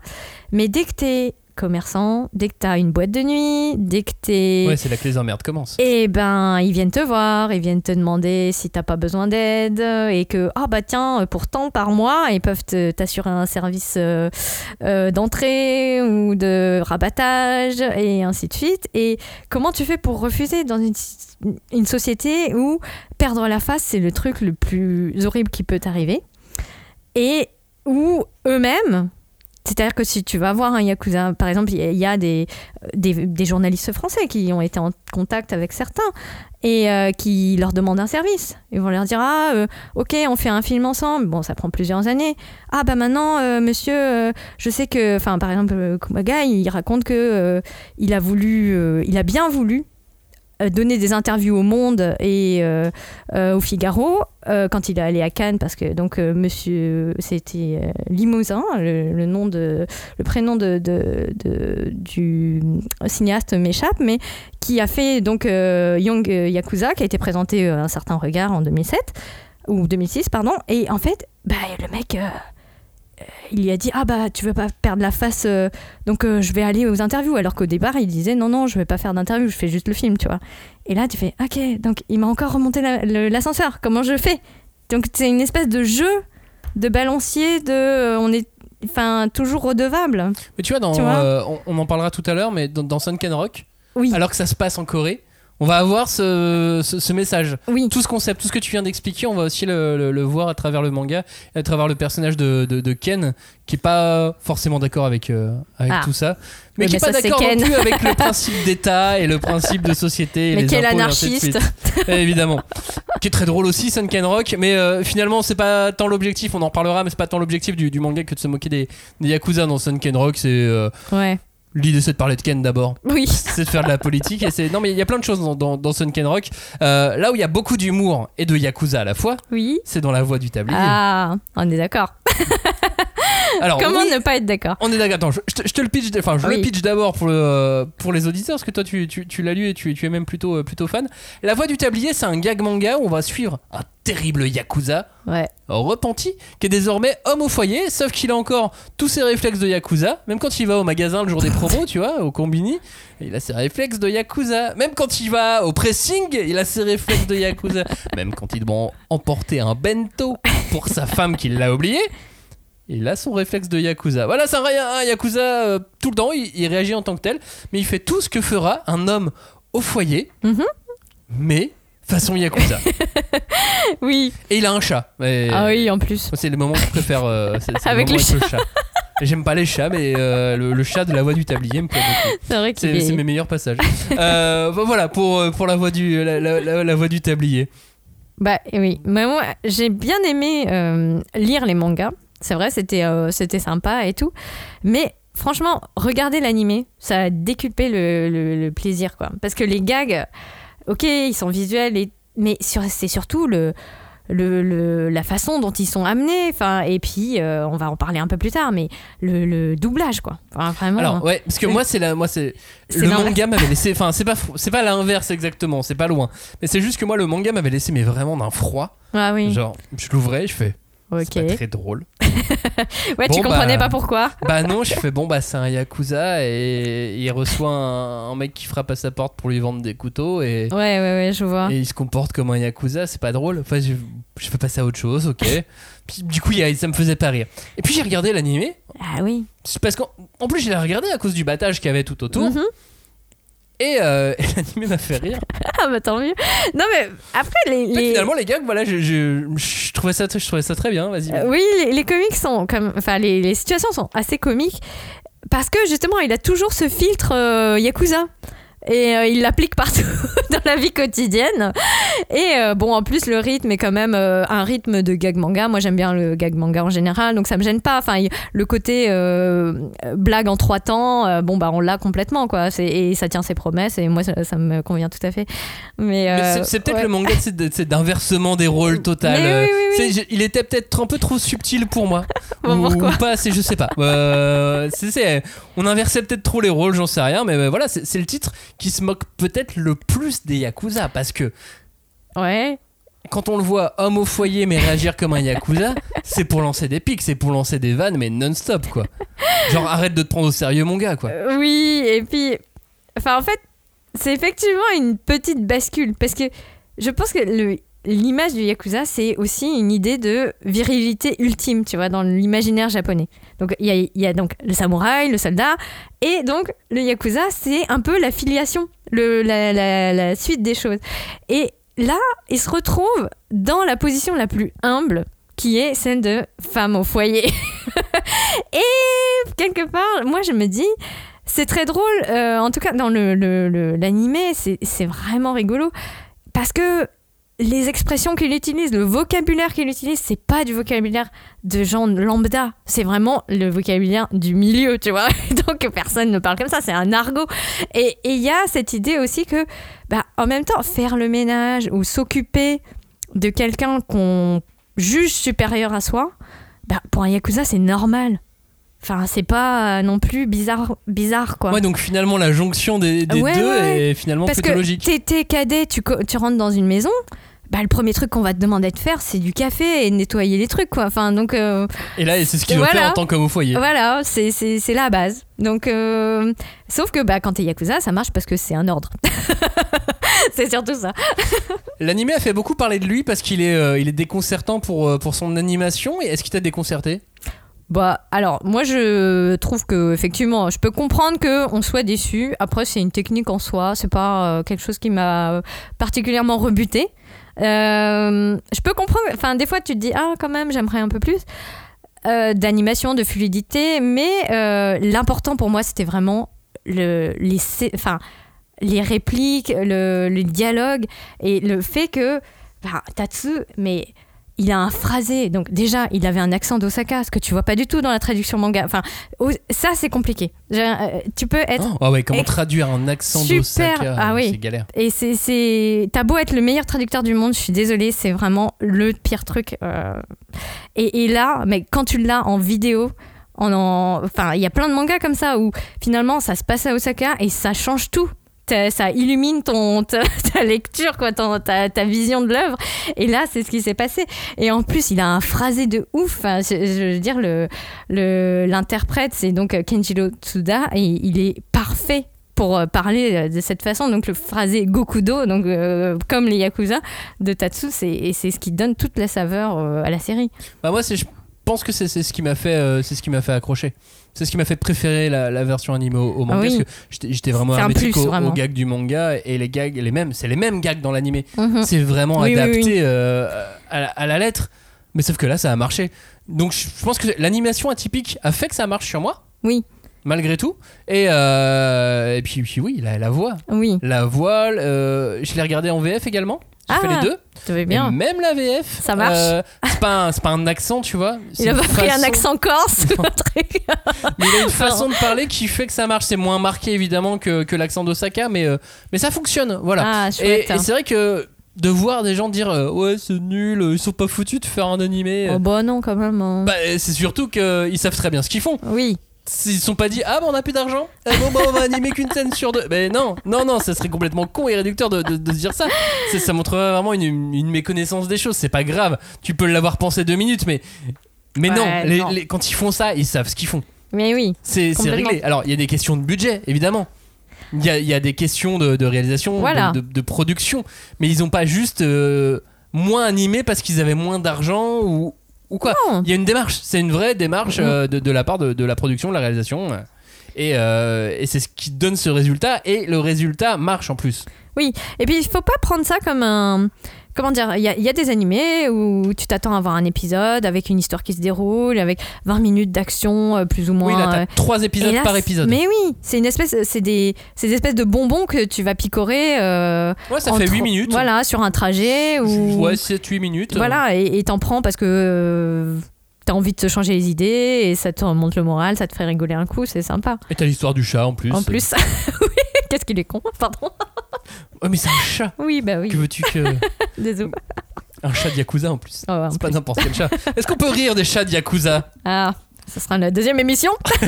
Mais dès que tu es commerçant, dès que tu as une boîte de nuit, dès que tu es... Ouais, c'est là que les emmerdes commencent. Eh ben, ils viennent te voir, ils viennent te demander si t'as pas besoin d'aide et que ah bah tiens, pour tant par mois, ils peuvent t'assurer un service euh, euh, d'entrée ou de rabattage et ainsi de suite. Et comment tu fais pour refuser dans une, une société où perdre la face c'est le truc le plus horrible qui peut t'arriver et où eux-mêmes c'est-à-dire que si tu vas voir un Yakuza, par exemple, il y a- des, des, journalistes français qui ont été en contact avec certains et euh, qui leur demandent un service. Ils vont leur dire Ah, euh, ok, on fait un film ensemble. Bon, ça prend plusieurs années. Ah, bah maintenant, euh, monsieur, je sais que. Enfin, par exemple, euh, Kumaga, il raconte que il a voulu. il a bien voulu euh, donner des interviews au Monde et euh, euh, au Figaro quand il est allé à Cannes parce que donc Monsieur c'était Limousin le, nom de le prénom de, du cinéaste m'échappe mais qui a fait donc Young Yakuza qui a été présenté à un certain regard en 2007 ou 2006 pardon et en fait bah, le mec il lui a dit ah bah tu veux pas perdre la face euh, donc euh, je vais aller aux interviews. Alors qu'au départ il disait non non je vais pas faire d'interview je fais juste le film tu vois. Et là tu fais ok donc il m'a encore remonté la- l'ascenseur. Comment je fais? Donc c'est une espèce de jeu de balancier de euh, on est enfin toujours redevable. Mais tu vois, dans, Tu vois? euh, on, on en parlera tout à l'heure, mais dans, dans Sunken Rock, oui. alors que ça se passe en Corée, On va avoir ce, ce, ce message. Oui. Tout ce concept, tout ce que tu viens d'expliquer, on va aussi le, le- le voir à travers le manga, à travers le personnage de, de- de Ken, qui est pas forcément d'accord avec, euh, avec Ah. tout ça, mais qui mais est pas d'accord non plus avec le principe d'État et le principe de société. Et Mais les quel anarchiste. Eh, Évidemment. qui est très drôle aussi, Sun Ken Rock, mais euh, finalement, c'est pas tant l'objectif, on en reparlera, mais c'est pas tant l'objectif du, du manga que de se moquer des, des Yakuza dans Sun Ken Rock, c'est. euh, Ouais. L'idée c'est de parler de Ken d'abord. Oui. C'est de faire de la politique et c'est non mais il y a plein de choses dans, dans, dans Sun Ken Rock. Euh, là où il y a beaucoup d'humour et de yakuza à la fois, Oui. c'est dans la voix du tablier. Ah, on est d'accord. Alors Comment oui, ne pas être d'accord on est d'accord. Attends, je, je te, le pitch, enfin je le pitch d'abord pour le, pour les auditeurs parce que toi tu, tu, tu l'as lu et tu, tu es même plutôt euh, plutôt fan. La voix du tablier c'est un gag manga où on va suivre un terrible yakuza Ouais. repenti qui est désormais homme au foyer sauf qu'il a encore tous ses réflexes de yakuza même quand il va au magasin le jour des promos tu vois au combini il a ses réflexes de yakuza même quand il va au pressing il a ses réflexes de yakuza même quand il doit emporter un bento pour sa femme qui l'a oublié il a son réflexe de Yakuza. Voilà, c'est un, un Yakuza euh, tout le temps, il, il réagit en tant que tel, mais il fait tout ce que fera un homme au foyer, Mhm. mais façon Yakuza. Oui. Et il a un chat. Ah oui, en plus. C'est le moment que je préfère. euh, Avec moment le chat. J'aime pas les chats, mais euh, le, le chat de la voix du tablier me plaît beaucoup. C'est vrai C'est c'est est... mes meilleurs passages. Euh, bah, voilà pour, pour la, voix du, la, la- la- la voix du tablier. Bah oui, mais moi j'ai bien aimé lire les mangas. C'est vrai, c'était euh, c'était sympa et tout. Mais franchement, regarder l'animé, ça a décuplé le, le- le plaisir quoi. Parce que les gags, ok, ils sont visuels, et, mais c'est surtout le, le, le- la façon dont ils sont amenés. Enfin, et puis euh, on va en parler un peu plus tard, mais le, le doublage quoi. Enfin, vraiment. Alors ouais, parce que moi c'est la, moi c'est le manga m'avait laissé, enfin c'est pas c'est pas l'inverse exactement, c'est pas loin, mais c'est juste que moi le manga m'avait laissé mais vraiment d'un froid. ah oui. Genre je l'ouvrais, je fais ok. c'est pas très drôle. Ouais, Bon, tu comprenais bah, pas pourquoi. Bah non, je fais bon bah c'est un yakuza et il reçoit un, un mec qui frappe à sa porte pour lui vendre des couteaux et, Ouais, ouais, ouais, je vois. et il se comporte comme un yakuza, c'est pas drôle. Enfin je, je fais passer à autre chose, ok. Puis du coup ça me faisait pas rire. Et puis j'ai regardé l'animé Ah oui. parce qu'en en plus je l'ai regardé à cause du battage qu'il y avait tout autour Mhm. Et, euh, et l'animé m'a fait rire. Ah bah tant mieux. Non mais après les, En fait, les- finalement les gars, voilà, je, je, je trouvais ça, je trouvais ça très bien. Vas-y. Euh, oui les, les comics sont comme enfin les, les situations sont assez comiques parce que justement il a toujours ce filtre euh, yakuza et euh, il l'applique partout dans la vie quotidienne et euh, bon en plus le rythme est quand même euh, un rythme de gag manga moi j'aime bien le gag manga en général donc ça me gêne pas enfin il- le côté blague en trois temps bon bah on l'a complètement quoi et ça tient ses promesses et moi ça, ça me convient tout à fait mais, Mais c'est- peut-être ouais. le manga, c'est d'inversement des rôles total. Oui, oui, oui. il était peut-être un peu trop subtil pour moi. Bon, ou, pourquoi ou pas assez, je sais pas. On inversait peut-être trop les rôles, j'en sais rien, mais voilà, c'est le titre qui se moque peut-être le plus des yakuza parce que ouais quand on le voit homme au foyer mais réagir comme un yakuza, c'est pour lancer des pics, c'est pour lancer des vannes, mais non-stop quoi. Genre arrête de te prendre au sérieux, mon gars quoi. Euh, Oui, et puis, enfin, en fait, c'est effectivement une petite bascule parce que je pense que le- l'image du yakuza, c'est aussi une idée de virilité ultime, tu vois, dans l'imaginaire japonais. Donc, il y a, donc le samouraï, le soldat, et donc le yakuza, c'est un peu la filiation, le, la, la- suite des choses. Et là, il se retrouve dans la position la plus humble qui est celle de femme au foyer. et quelque part, moi je me dis, c'est très drôle, euh, en tout cas dans le, le- le- l'animé, c'est, c'est vraiment rigolo. Parce que les expressions qu'il utilise, le vocabulaire qu'il utilise, c'est pas du vocabulaire de gens lambda. C'est vraiment le vocabulaire du milieu, tu vois. Donc personne ne parle comme ça, c'est un argot. Et il y a cette idée aussi que, bah, en même temps, faire le ménage ou s'occuper de quelqu'un qu'on juge supérieur à soi, bah, pour un yakuza, c'est normal. Enfin, c'est pas euh, non plus bizarre, bizarre quoi. Ouais, donc finalement la jonction des, des Ouais, deux ouais. est finalement Parce plutôt que logique. t'es, cadet, tu, tu rentres dans une maison, bah, le premier truc qu'on va te demander de faire, c'est du café et nettoyer les trucs, quoi. Enfin, donc, euh, Et là, c'est ce qu'il doit Voilà. faire en tant qu'homme au foyer. voilà, c'est, c'est, c'est la base. Donc, euh, sauf que bah, quand t'es Yakuza, ça marche parce que c'est un ordre. c'est surtout ça. L'animé a fait beaucoup parler de lui parce qu'il est, euh, il est déconcertant pour, pour son animation. Et est-ce qu'il t'a déconcerté? Bah, alors, moi, je trouve que, effectivement, je peux comprendre qu'on soit déçu. Après, c'est une technique en soi. C'est pas quelque chose qui m'a particulièrement rebuté. Euh, je peux comprendre. Enfin, des fois, tu te dis, ah, quand même, j'aimerais un peu plus euh, d'animation, de fluidité. Mais euh, l'important pour moi, c'était vraiment le, les, répliques, le, dialogue et le fait que enfin, Tatsu, mais il a un phrasé. Donc déjà, il avait un accent d'Osaka, ce que tu vois pas du tout dans la traduction manga. Enfin, ça c'est compliqué. Euh, tu peux être Oh, ah ouais, comment traduire un accent d'Osaka Ah oui. C'est galère. et c'est c'est t'as beau être le meilleur traducteur du monde, je suis désolée, c'est vraiment le pire truc. euh. Et, et là, mais quand tu l'as en vidéo. En, en- enfin, il y a plein de mangas comme ça où finalement ça se passe à Osaka et ça change tout. Ça illumine ton, ta, lecture, quoi, ta, ta vision de l'œuvre. Et là, c'est ce qui s'est passé. Et en plus, il a un phrasé de ouf. Je, veux dire, le, le, l'interprète, c'est donc Kenjiro Tsuda, et il est parfait pour euh, parler euh, de cette façon. Donc le phrasé Gokudo, donc euh, comme les Yakuza de Tatsu, c'est, ce qui donne toute la saveur à la série. Bah moi, je pense que c'est, ce qui m'a fait, c'est ce qui m'a fait accrocher. C'est ce qui m'a fait préférer la, la version animée au, au manga Ah oui. parce que j'étais, vraiment hermétique plus, aux, vraiment. aux gags du manga et les gags, les mêmes, c'est les mêmes gags dans l'animé. Mhm. C'est vraiment Oui, adapté oui. euh, à, la, à la lettre. Mais sauf que là, ça a marché. Donc je pense que l'animation atypique a fait que ça marche sur moi. Oui. Malgré tout. Et, euh, et puis, puis oui, la, la voix. Oui, La voix, euh, je l'ai regardé en VF également. J'ai Ah, fait les deux. tu veux Et bien. même la VF. Ça marche. euh, c'est pas, un- c'est pas un accent, tu vois. Il a pas pris un accent corse. un truc. Mais il a une façon de parler qui fait que ça marche. C'est moins marqué évidemment que, que l'accent d'Osaka, mais, euh, mais ça fonctionne. Voilà. Ah, et c'est vrai que de voir des gens dire euh, ouais c'est nul, ils sont pas foutus de faire un animé. Oh bah non, quand même. hein. bah, c'est surtout qu'ils savent très bien ce qu'ils font. Oui. S'ils sont pas dit ah bah on a plus d'argent, Eh bon bah on va animer qu'une scène sur deux. Mais non, non non, ça serait complètement con et réducteur de, de- dire ça. Ça montrerait vraiment une, une méconnaissance des choses. C'est pas grave. Tu peux l'avoir pensé deux minutes, mais mais non, Ouais, les- non. les- quand ils font ça, ils savent ce qu'ils font. Mais oui. C'est réglé. Alors, il y a des questions de budget, évidemment. Il y a, y a des questions de, de réalisation, de- Voilà. de, de production. Mais ils n'ont pas juste euh, moins animé parce qu'ils avaient moins d'argent ou, ou quoi. Non. Il y a une démarche. C'est une vraie démarche euh, de, de la part de, de la production, de la réalisation. Et, euh, et c'est ce qui donne ce résultat. Et le résultat marche en plus. Oui, et puis il faut pas prendre ça comme un. Comment dire Il y, a- il y a des animés où tu t'attends à voir un épisode avec une histoire qui se déroule, avec 20 minutes d'action euh, plus ou moins. oui, là, t'as euh, trois épisodes là, par épisode. Mais oui, c'est une espèce, c'est des, c'est des espèces de bonbons que tu vas picorer. euh, Ouais, ça fait tro- 8 minutes. Voilà, sur un trajet ou. Ouais, 7-8 minutes. Voilà, et et t'en prends parce que euh, t'as envie de te changer les idées et ça te remonte le moral, ça te fait rigoler un coup, c'est sympa. Et t'as l'histoire du chat en plus. En plus, oui, qu'est-ce qu'il est con, pardon. Ouais, mais c'est un chat. Oui, bah oui, Que veux-tu que. désolé. Un chat de Yakuza en plus. Oh, C'est pas n'importe quel chat. Est-ce qu'on peut rire des chats de Yakuza? Ah, ce sera la deuxième émission.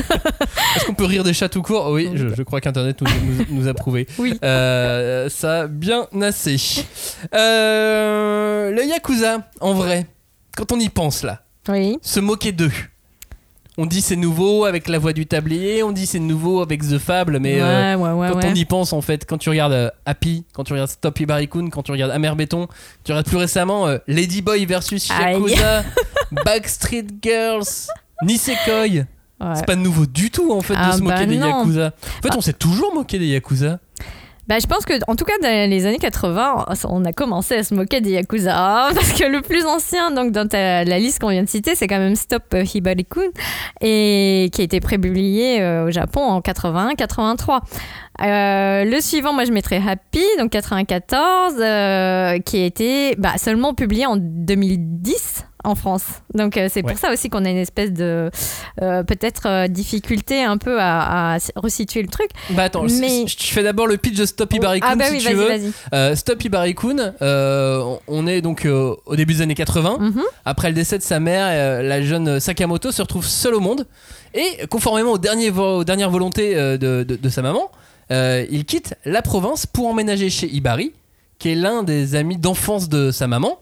Est-ce qu'on peut rire des chats tout court? Oui, je, je crois qu'Internet nous, nous- nous a prouvé. Oui. Euh, ça, bien assez. Euh, le Yakuza, en vrai, quand on y pense là, Oui. se moquer d'eux. On dit c'est nouveau avec la voix du tablier, on dit c'est nouveau avec The Fable, mais ouais, euh, ouais, ouais, quand on y pense en fait, quand tu regardes euh, Happy, quand tu regardes Stop Ibarikun, quand tu regardes Amer Béton, tu regardes plus récemment euh, Ladyboy versus Aïe. Yakuza, Backstreet Girls, Nisekoi. C'est pas nouveau du tout en fait Ah de se moquer bah des non. Yakuza. En fait, Bah- on s'est toujours moqué des Yakuza. Bah, je pense que, en tout cas, dans les années 80, on a commencé à se moquer des Yakuza. Parce que le plus ancien, donc, dans la liste qu'on vient de citer, c'est quand même Stop euh, Hibari-kun, et qui a été prépublié euh, au Japon en 81-83. Euh, le suivant, moi, je mettrais Happy, donc 94, euh, qui a été bah, seulement publié en 2010 en France. Donc, euh, c'est Ouais. pour ça aussi qu'on a une espèce de, euh, peut-être, euh, difficulté un peu à, à resituer le truc. Bah attends, je- Mais- je, je fais d'abord le pitch de Stop Ibarikun ah bah si oui, tu vas-y, veux. vas-y. Stop Ibarikun, on- est donc au début des années 80. Mhm. Après le décès de sa mère, la jeune Sakamoto se retrouve seule au monde. Et conformément aux, derniers vo- aux dernières volontés de, de- de sa maman, il quitte la province pour emménager chez Ibari, qui est l'un des amis d'enfance de sa maman,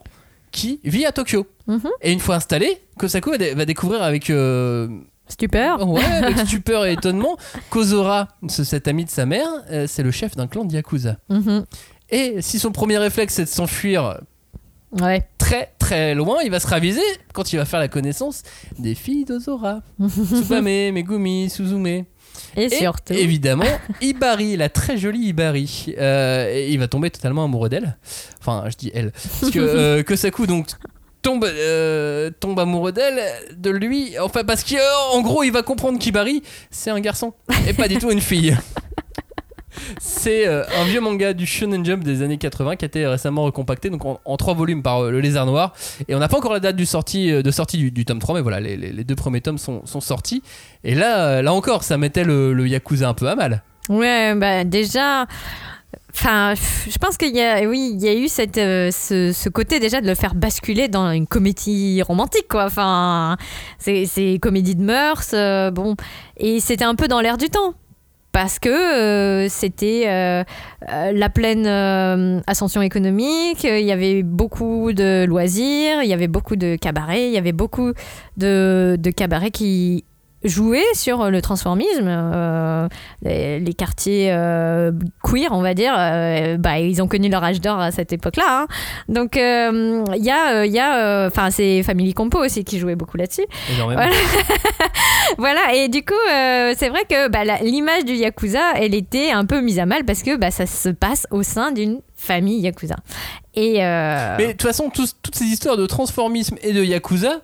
qui vit à Tokyo. Mhm. Et une fois installé, Kosaku va, dé- va découvrir avec euh, Stupeur. Ouais, avec stupeur et étonnement. Kozora, ce- cet ami de sa mère, euh, c'est le chef d'un clan de Yakuza. Mhm. Et si son premier réflexe c'est de s'enfuir Ouais. très très loin, il va se raviser quand il va faire la connaissance des filles d'Ozora. Tsubame, Megumi, Suzume. Et, surtout. Évidemment, Ibari, la très jolie Ibari. Euh, et il va tomber totalement amoureux d'elle. Enfin, je dis elle. Parce que euh, Kosaku, donc tombe, euh, tombe amoureux d'elle, de lui, enfin parce qu'en gros il va comprendre qu'Ibari c'est un garçon et pas du tout une fille. C'est euh, un vieux manga du Shonen Jump des années 80 qui a été récemment recompacté donc en, trois volumes par euh, le Lézard Noir et on n'a pas encore la date euh, de sortie du, tome 3 mais voilà les, deux premiers tomes sont, sortis et là, là encore ça mettait le, Yakuza un peu à mal. Ouais, bah déjà. Enfin, je pense qu'il y a, oui, il y a eu cette, ce, côté déjà de le faire basculer dans une comédie romantique, quoi. Enfin, c'est, c'est comédie de mœurs, bon, et c'était un peu dans l'air du temps. Parce que euh, c'était euh, euh, la pleine ascension économique, il y avait beaucoup de loisirs, il y avait beaucoup de cabarets, il y avait beaucoup de cabarets qui jouaient sur le transformisme. euh, les, les quartiers euh, queer, on va dire, euh, bah, ils ont connu leur âge d'or à cette époque-là. hein. Donc, euh, il y a, euh, y a, euh, enfin, c'est Family Compo aussi qui jouait beaucoup là-dessus. Voilà. voilà, et du coup, euh, c'est vrai que bah, l'image du Yakuza, elle était un peu mise à mal parce que bah, ça se passe au sein d'une famille Yakuza. Et euh, Mais de toute façon, tous- toutes ces histoires de transformisme et de Yakuza,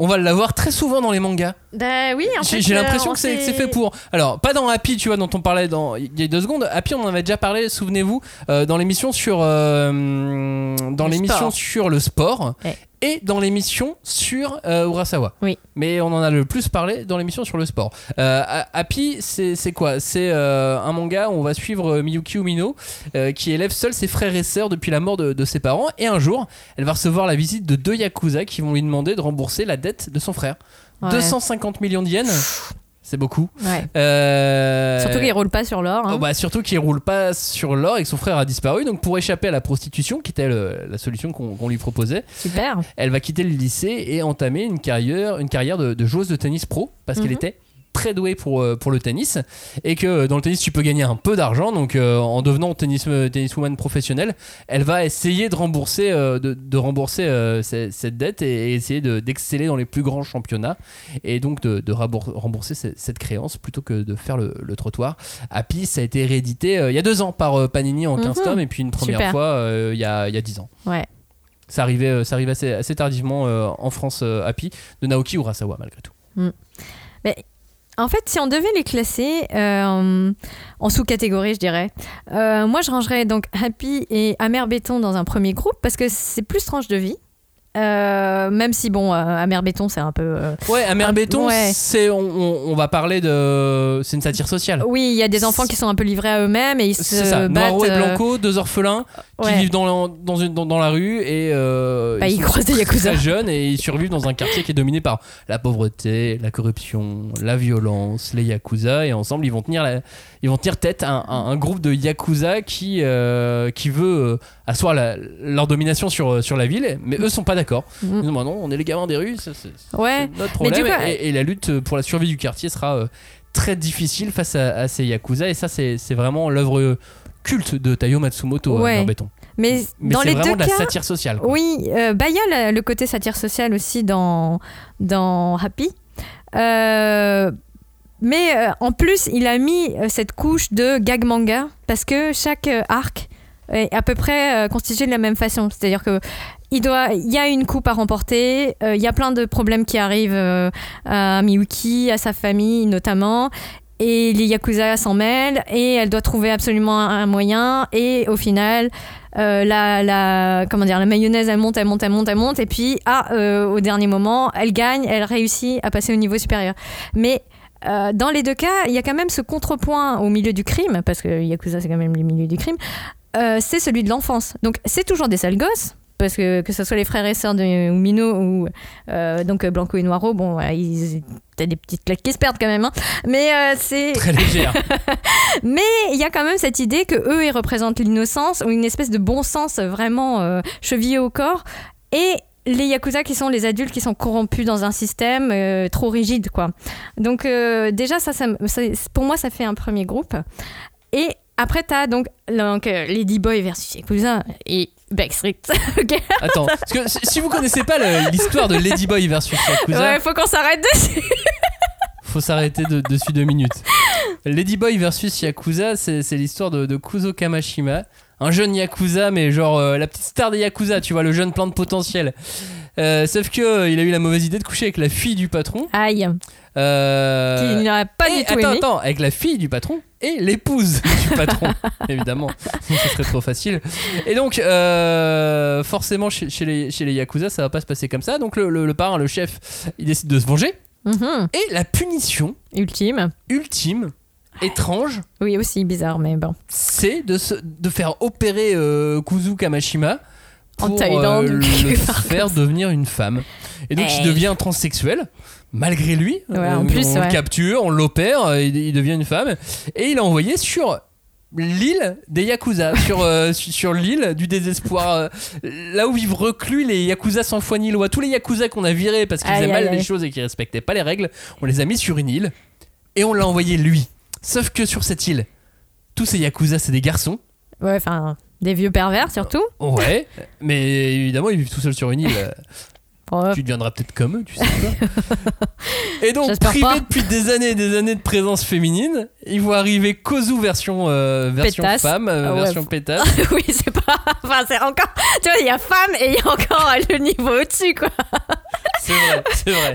on va l'avoir très souvent dans les mangas. bah oui, en J'ai fait, j'ai euh, l'impression on que c'est fait pour. Alors, pas dans Happy, tu vois, dont on parlait dans, il y a deux secondes. Happy, on en avait déjà parlé, souvenez-vous, euh, dans l'émission sur, euh, dans l'émission sport. sur le sport Ouais. Et dans l'émission sur euh, Urasawa. Oui. Mais on en a le plus parlé dans l'émission sur le sport. Euh, Ha- Happy, c'est quoi? C'est euh, un manga où on va suivre euh, Miyuki Umino, qui élève seul ses frères et sœurs depuis la mort de, de ses parents. Et un jour, elle va recevoir la visite de deux yakuza qui vont lui demander de rembourser la dette de son frère. Ouais. 250 millions de yens. C'est beaucoup. Ouais. Euh, Surtout qu'ils roulent pas sur l'or. hein. oh, bah, surtout qu'il roule pas sur l'or et que son frère a disparu. Donc pour échapper à la prostitution, qui était le- la solution qu'on lui proposait, Super. elle va quitter le lycée et entamer une carrière, une carrière de, de joueuse de tennis pro parce qu'elle Mhm. était très douée pour, euh, pour le tennis et que euh, dans le tennis tu peux gagner un peu d'argent donc euh, en devenant tennis, tenniswoman professionnelle elle va essayer de rembourser, euh, de, de rembourser euh, ce- cette dette et, et essayer de- d'exceller dans les plus grands championnats et donc de, rembourser ce- cette créance plutôt que de faire le, le trottoir Happy ça a été réédité il y a deux ans par Panini en 15 Mhm. tomes et puis une première Super. fois il y, a, il y a 10 ans Ouais. ça arrivait, ça arrivait assez, assez tardivement en France Happy de Naoki Urasawa malgré tout. En fait, si on devait les classer euh, en sous-catégories, je dirais, euh, moi je rangerais donc Happy et Amer Béton dans un premier groupe parce que c'est plus tranche de vie. Euh, même si, bon, Amer Béton, c'est un peu. Ouais, Amer Béton, ouais. c'est on, on- on va parler de, c'est une satire sociale. Oui, il y a des enfants qui sont un peu livrés à eux-mêmes et ils se ça. battent. Noiro et Blanco, deux orphelins qui vivent dans, la- dans, une, dans, dans la rue et euh, Bah, ils sont croisent des yakuza. très jeunes et ils survivent dans un quartier qui est dominé par la pauvreté, la corruption, la violence, les yakuza et ensemble ils vont tenir la- ils vont tenir tête à un, à un groupe de yakuza qui euh, qui veut euh, asseoir la- leur domination sur sur la ville, mais eux sont pas d'accord. Mhm. Ils disent, Bah non, on est les gamins des rues, c'est Ouais. notre problème coup, et, et la lutte pour la survie du quartier sera euh, très difficile face à, à ces yakuza et ça c'est vraiment l'œuvre culte de Tayo Matsumoto Ouais. euh, Béton. Mais, Mais dans c'est les vraiment deux de la cas. satire sociale. quoi. Oui, euh, bah il y a le côté satire sociale aussi dans, dans Happy. Euh, mais euh, en plus, il a mis euh, cette couche de gag manga parce que chaque euh, arc est à peu près constitué de la même façon. C'est-à-dire que il doit, il y a une coupe à remporter, il y a plein de problèmes qui arrivent à Miyuki, à sa famille notamment. Et les Yakuza s'en mêlent et elle doit trouver absolument un moyen. Et au final, euh, la, comment dire, la mayonnaise, elle monte, elle monte, elle monte, elle monte. Et puis, ah, euh, au dernier moment, elle gagne, elle réussit à passer au niveau supérieur. Mais euh, dans les deux cas, il y a quand même ce contrepoint au milieu du crime, parce que Yakuza, c'est quand même le milieu du crime. c'est celui de l'enfance. Donc, c'est toujours des sales gosses. Parce que que ce soit les frères et sœurs de Mino ou euh, donc Blanco et Noiro, bon, ils, t'as des petites claques qui se perdent quand même. hein. Mais euh, c'est Très légère. mais il y a quand même cette idée que eux ils représentent l'innocence ou une espèce de bon sens vraiment euh, chevillé au corps et les yakuza qui sont les adultes qui sont corrompus dans un système euh, trop rigide quoi. Donc déjà ça, ça, pour moi ça fait un premier groupe et après t'as donc, donc Lady Boy versus Yakuza et Backstreet. ok. Attends, parce que si- si vous connaissez pas le- l'histoire de Ladyboy versus Yakuza, Ouais, faut qu'on s'arrête dessus. faut s'arrêter de- dessus deux minutes. Ladyboy versus Yakuza, c'est c'est l'histoire de, de Kuzo Kamashima, un jeune Yakuza, mais genre euh, la petite star des Yakuza, tu vois, le jeune plein de potentiel. Euh, sauf que euh, il a eu la mauvaise idée de coucher avec la fille du patron. Aïe. Euh, Qui n'aurait pas et- du tout attends, aimé. attends, avec la fille du patron et l'épouse du patron, évidemment. Ce serait trop facile. Et donc, euh, forcément, chez, chez les, chez les Yakuza, ça va pas se passer comme ça. Donc, le, le- le parrain, le chef, il décide de se venger. Mhm. Et la punition Ultime. ultime, étrange, Oui, aussi bizarre, mais bon. c'est de, se- de faire opérer euh, Kuzu Kamashima En pour Thaïlande, euh, le faire devenir une femme. Et donc, il Hey. devient transsexuel. Malgré lui, Ouais, en plus, on ouais. le capture, on l'opère, euh, il, il devient une femme, et il est envoyé sur l'île des Yakuza, sur, euh, sur, l'île du désespoir, euh, là où vivent reclus les Yakuza sans foi ni loi. Tous les Yakuza qu'on a virés parce qu'ils faisaient mal aïe, les choses et qu'ils respectaient pas les règles, on les a mis sur une île, et on l'a envoyé lui. Sauf que sur cette île, tous ces Yakuza, c'est des garçons. Ouais, enfin, des vieux pervers surtout. Ouais, mais évidemment, ils vivent tout seuls sur une île. Oh, Tu deviendras peut-être comme eux, tu sais pas. et donc, privé pas. depuis des années et des années de présence féminine, ils vont arriver Kozu version, euh, version Pétasse. femme, euh, Ah ouais. version pétasse. oui, c'est pas. Enfin, c'est encore. Tu vois, il y a femme et il y a encore le niveau au-dessus, quoi. C'est vrai, c'est vrai.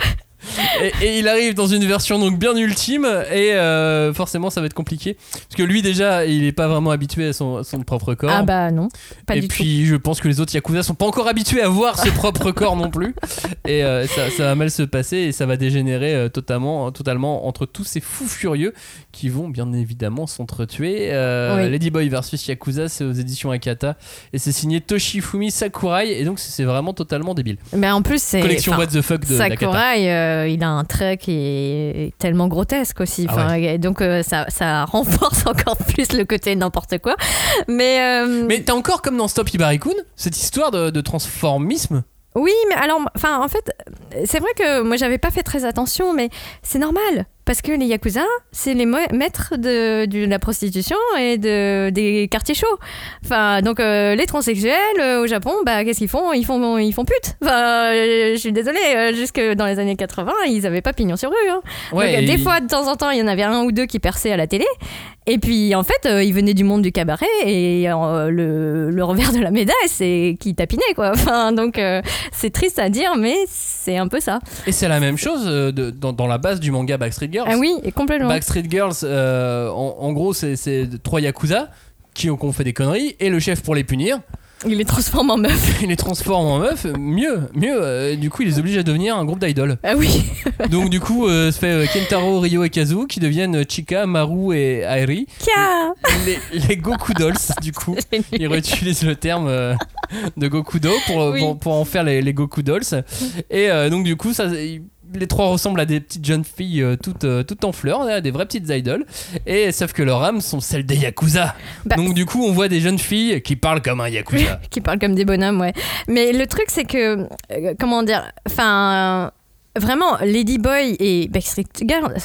Et, et il arrive dans une version donc bien ultime et euh, forcément ça va être compliqué parce que lui déjà il est pas vraiment habitué à son, son propre corps Ah bah non, pas et du tout. puis je pense que les autres Yakuza sont pas encore habitués à voir ce propre corps non plus et euh, ça, ça va mal se passer et ça va dégénérer euh, totalement, totalement entre tous ces fous furieux qui vont bien évidemment s'entretuer. Oui. Ladyboy versus Yakuza c'est aux éditions Akata et c'est signé Toshifumi Sakurai et donc c'est vraiment totalement débile. Mais en plus, c'est. Collection What the fuck de. Sakurai, euh, il a un trait qui est tellement grotesque aussi. Ah Donc euh, ça, ça renforce encore plus le côté n'importe quoi. Mais, euh, Mais t'as encore comme dans Stop Ibarikun cette histoire de, de transformisme? oui, mais alors, enfin, en fait, c'est vrai que moi j'avais pas fait très attention, mais c'est normal. Parce que les Yakuza, c'est les maîtres de, de la prostitution et de, des quartiers chauds. Enfin, donc euh, les transsexuels euh, au Japon, bah, qu'est-ce qu'ils font? Ils font Ils font pute. Enfin, euh, je suis désolée, jusque dans les années 80, ils avaient pas pignon sur rue. hein. Ouais, Donc, et- des fois, de temps en temps, il y en avait un ou deux qui perçaient à la télé. Et puis, en fait, euh, ils venaient du monde du cabaret et euh, le, le revers de la médaille, c'est qu'ils tapinaient, quoi. Enfin, donc, euh, c'est triste à dire, mais c'est un peu ça. Et c'est la même chose de- dans, dans la base du manga Backstreet Girls. Ah oui, et complètement. Backstreet Girls, euh, en, en gros, c'est- trois Yakuza qui ont, qui ont fait des conneries et le chef pour les punir, Il les transforme en meuf. il les transforme en meufs. Mieux, mieux. euh, du coup, il les oblige à devenir un groupe d'idoles. Ah oui. Donc, du coup, euh, ça fait euh, Kentaro, Ryo et Kazu qui deviennent Chika, Maru et Airi. Kia Les, les Goku Dolls, du coup. Ils réutilisent le terme euh, de pour, Oui. pour, pour en faire les, les Goku Dolls. Et donc, du coup, ça, les trois ressemblent à des petites jeunes filles euh, toutes, euh, toutes en fleurs, là, des vraies petites idoles. Et sauf que leurs âmes sont celles des Yakuza. Bah, donc, du coup, on voit des jeunes filles qui parlent comme un Yakuza. qui parlent comme des bonhommes, ouais. Mais le truc, c'est que, euh, comment dire, enfin, vraiment, Ladyboy et Backstreet Girls,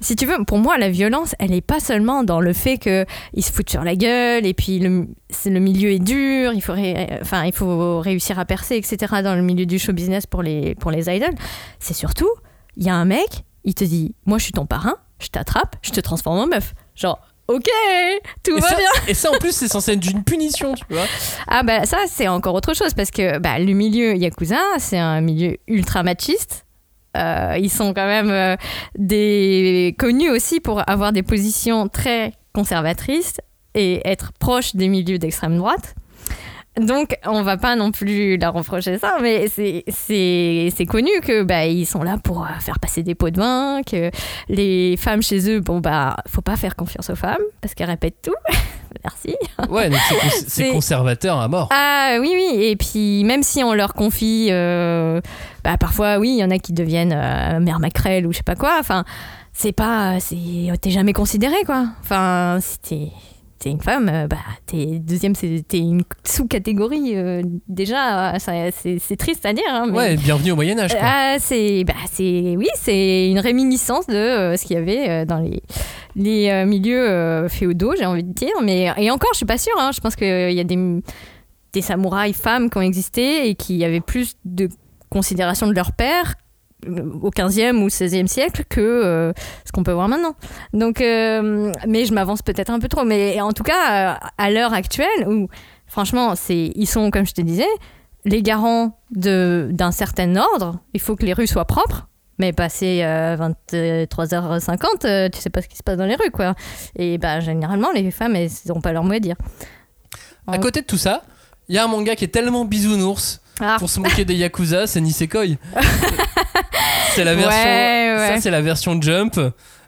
si tu veux, pour moi, la violence, elle est pas seulement dans le fait qu'ils se foutent sur la gueule et puis le, le milieu est dur, il faut, ré- enfin, il faut réussir à percer, etc. dans le milieu du show business pour les, pour les idols. C'est surtout, il y a un mec, il te dit, moi, je suis ton parrain, je t'attrape, je te transforme en meuf. Genre, ok, tout Et va ça, bien. et ça, en plus, c'est censé être une punition, tu vois. Ah bah ça c'est encore autre chose parce que bah, le milieu yakuza c'est un milieu ultra machiste. Euh, ils sont quand même euh, connus aussi pour avoir des positions très conservatrices et être proches des milieux d'extrême droite. Donc on va pas non plus leur reprocher ça, mais c'est connu que bah ils sont là pour euh, faire passer des pots de vin, que les femmes chez eux bon bah faut pas faire confiance aux femmes parce qu'elles répètent tout. Merci. Ouais, c'est cons- c'est C'est- conservateur à mort. Ah oui, oui. Et puis, même si on leur confie, euh, bah, parfois, oui, il y en a qui deviennent euh, mère maquerelle ou je sais pas quoi. Enfin, c'est pas. c'est- T'es jamais considéré, quoi. Enfin, si t'es. Une femme, euh, bah, t'es deuxième, c'est- t'es une sous-catégorie. euh, déjà, c'est triste à dire. hein, mais- Ouais, bienvenue au Moyen-Âge, ah, c'est, bah, oui, c'est une réminiscence de euh, ce qu'il y avait dans les, les milieux féodaux, j'ai envie de dire. Mais et encore, je suis pas sûre. hein, je pense qu'il y a des des samouraïs femmes qui ont existé et qui avaient plus de considération de leur père au 15e ou 16e siècle que euh, ce qu'on peut voir maintenant. Donc, euh, mais je m'avance peut-être un peu trop. Mais en tout cas, euh, à l'heure actuelle, où franchement, c'est, ils sont, comme je te disais, les garants de, d'un certain ordre. Il faut que les rues soient propres. Mais passé euh, 23h50, euh, tu sais pas ce qui se passe dans les rues, quoi. Et bah, généralement, les femmes, elles n'ont pas leur mot à dire. À côté de tout ça, il y a un manga qui est tellement bisounours Ah. pour se moquer des Yakuza, c'est Nisekoi. c'est la version. Ouais, ouais. Ça, c'est la version Jump.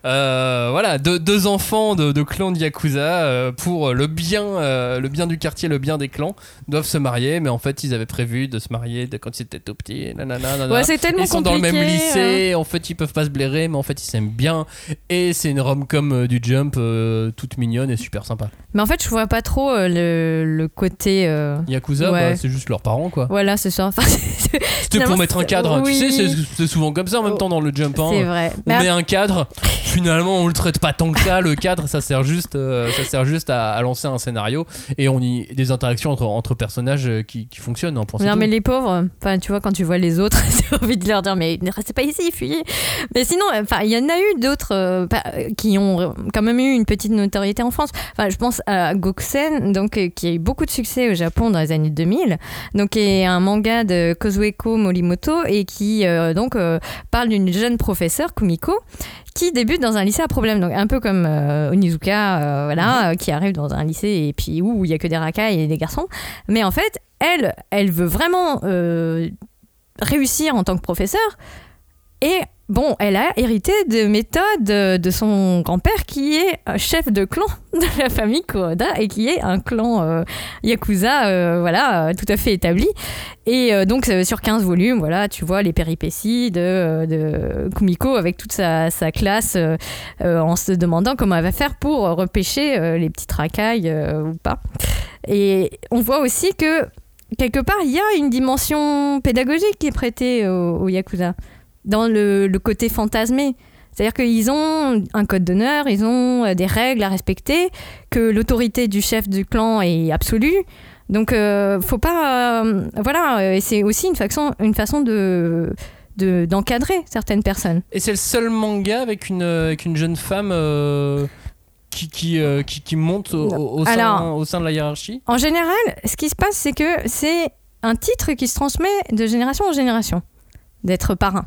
Euh, voilà, deux, deux enfants de, de clans de Yakuza euh, pour le bien, euh, le bien du quartier, le bien des clans, doivent se marier, mais en fait ils avaient prévu de se marier de quand ils étaient tout petits. nanana, nanana. Ouais, c'est tellement ils sont dans le même lycée, en fait ils peuvent pas se blairer, mais en fait ils s'aiment bien. Et c'est une rom-com du Jump toute mignonne et super sympa. Mais en fait, je vois pas trop le, le côté. Yakuza, Ouais. bah, c'est juste leurs parents quoi. Voilà, c'est ça. Enfin, c'est C'était pour mettre un cadre. oui. Tu sais, c'est- souvent comme ça en même temps dans le Jump. hein. c'est vrai. On Mais met un cadre, finalement on le traite pas tant que ça. Le cadre, ça sert juste, euh, ça sert juste à, à lancer un scénario et on y des interactions entre, entre personnages euh, qui, qui fonctionnent. hein, Non tout. mais les pauvres, enfin tu vois quand tu vois les autres, t'as envie de leur dire mais ne restez pas ici, fuyez. Mais sinon, enfin il y en a eu d'autres euh, qui ont quand même eu une petite notoriété en France. Enfin je pense à Goksen, donc euh, qui a eu beaucoup de succès au Japon dans les années 2000, donc qui est un manga de Kozueko Morimoto et qui donc parle d'une jeune professeure Kumiko qui débute dans un lycée à problème, donc un peu comme euh, Onizuka, euh, voilà, euh, qui arrive dans un lycée et puis où il y a que des racailles et des garçons. Mais en fait, elle, elle veut vraiment réussir en tant que professeur. Et bon, elle a hérité de méthodes de son grand-père qui est chef de clan de la famille Kuroda et qui est un clan euh, yakuza, euh, voilà, tout à fait établi. Et euh, donc sur 15 volumes, voilà, tu vois les péripéties de, de Kumiko avec toute sa, classe en se demandant comment elle va faire pour repêcher les petites racailles ou pas. Et on voit aussi que quelque part, il y a une dimension pédagogique qui est prêtée au, au Yakuza, dans le, le côté fantasmé. C'est-à-dire qu'ils ont un code d'honneur, ils ont euh, des règles à respecter, que l'autorité du chef du clan est absolue. Donc, euh, faut pas. euh, voilà, euh, et c'est aussi une façon, une façon de de- d'encadrer certaines personnes. Et c'est le seul manga avec une, avec une jeune femme euh, qui, qui, qui, qui monte au, au- au sein, Alors- au sein de la hiérarchie? En général, ce qui se passe, c'est que c'est un titre qui se transmet de génération en génération, d'être parrain.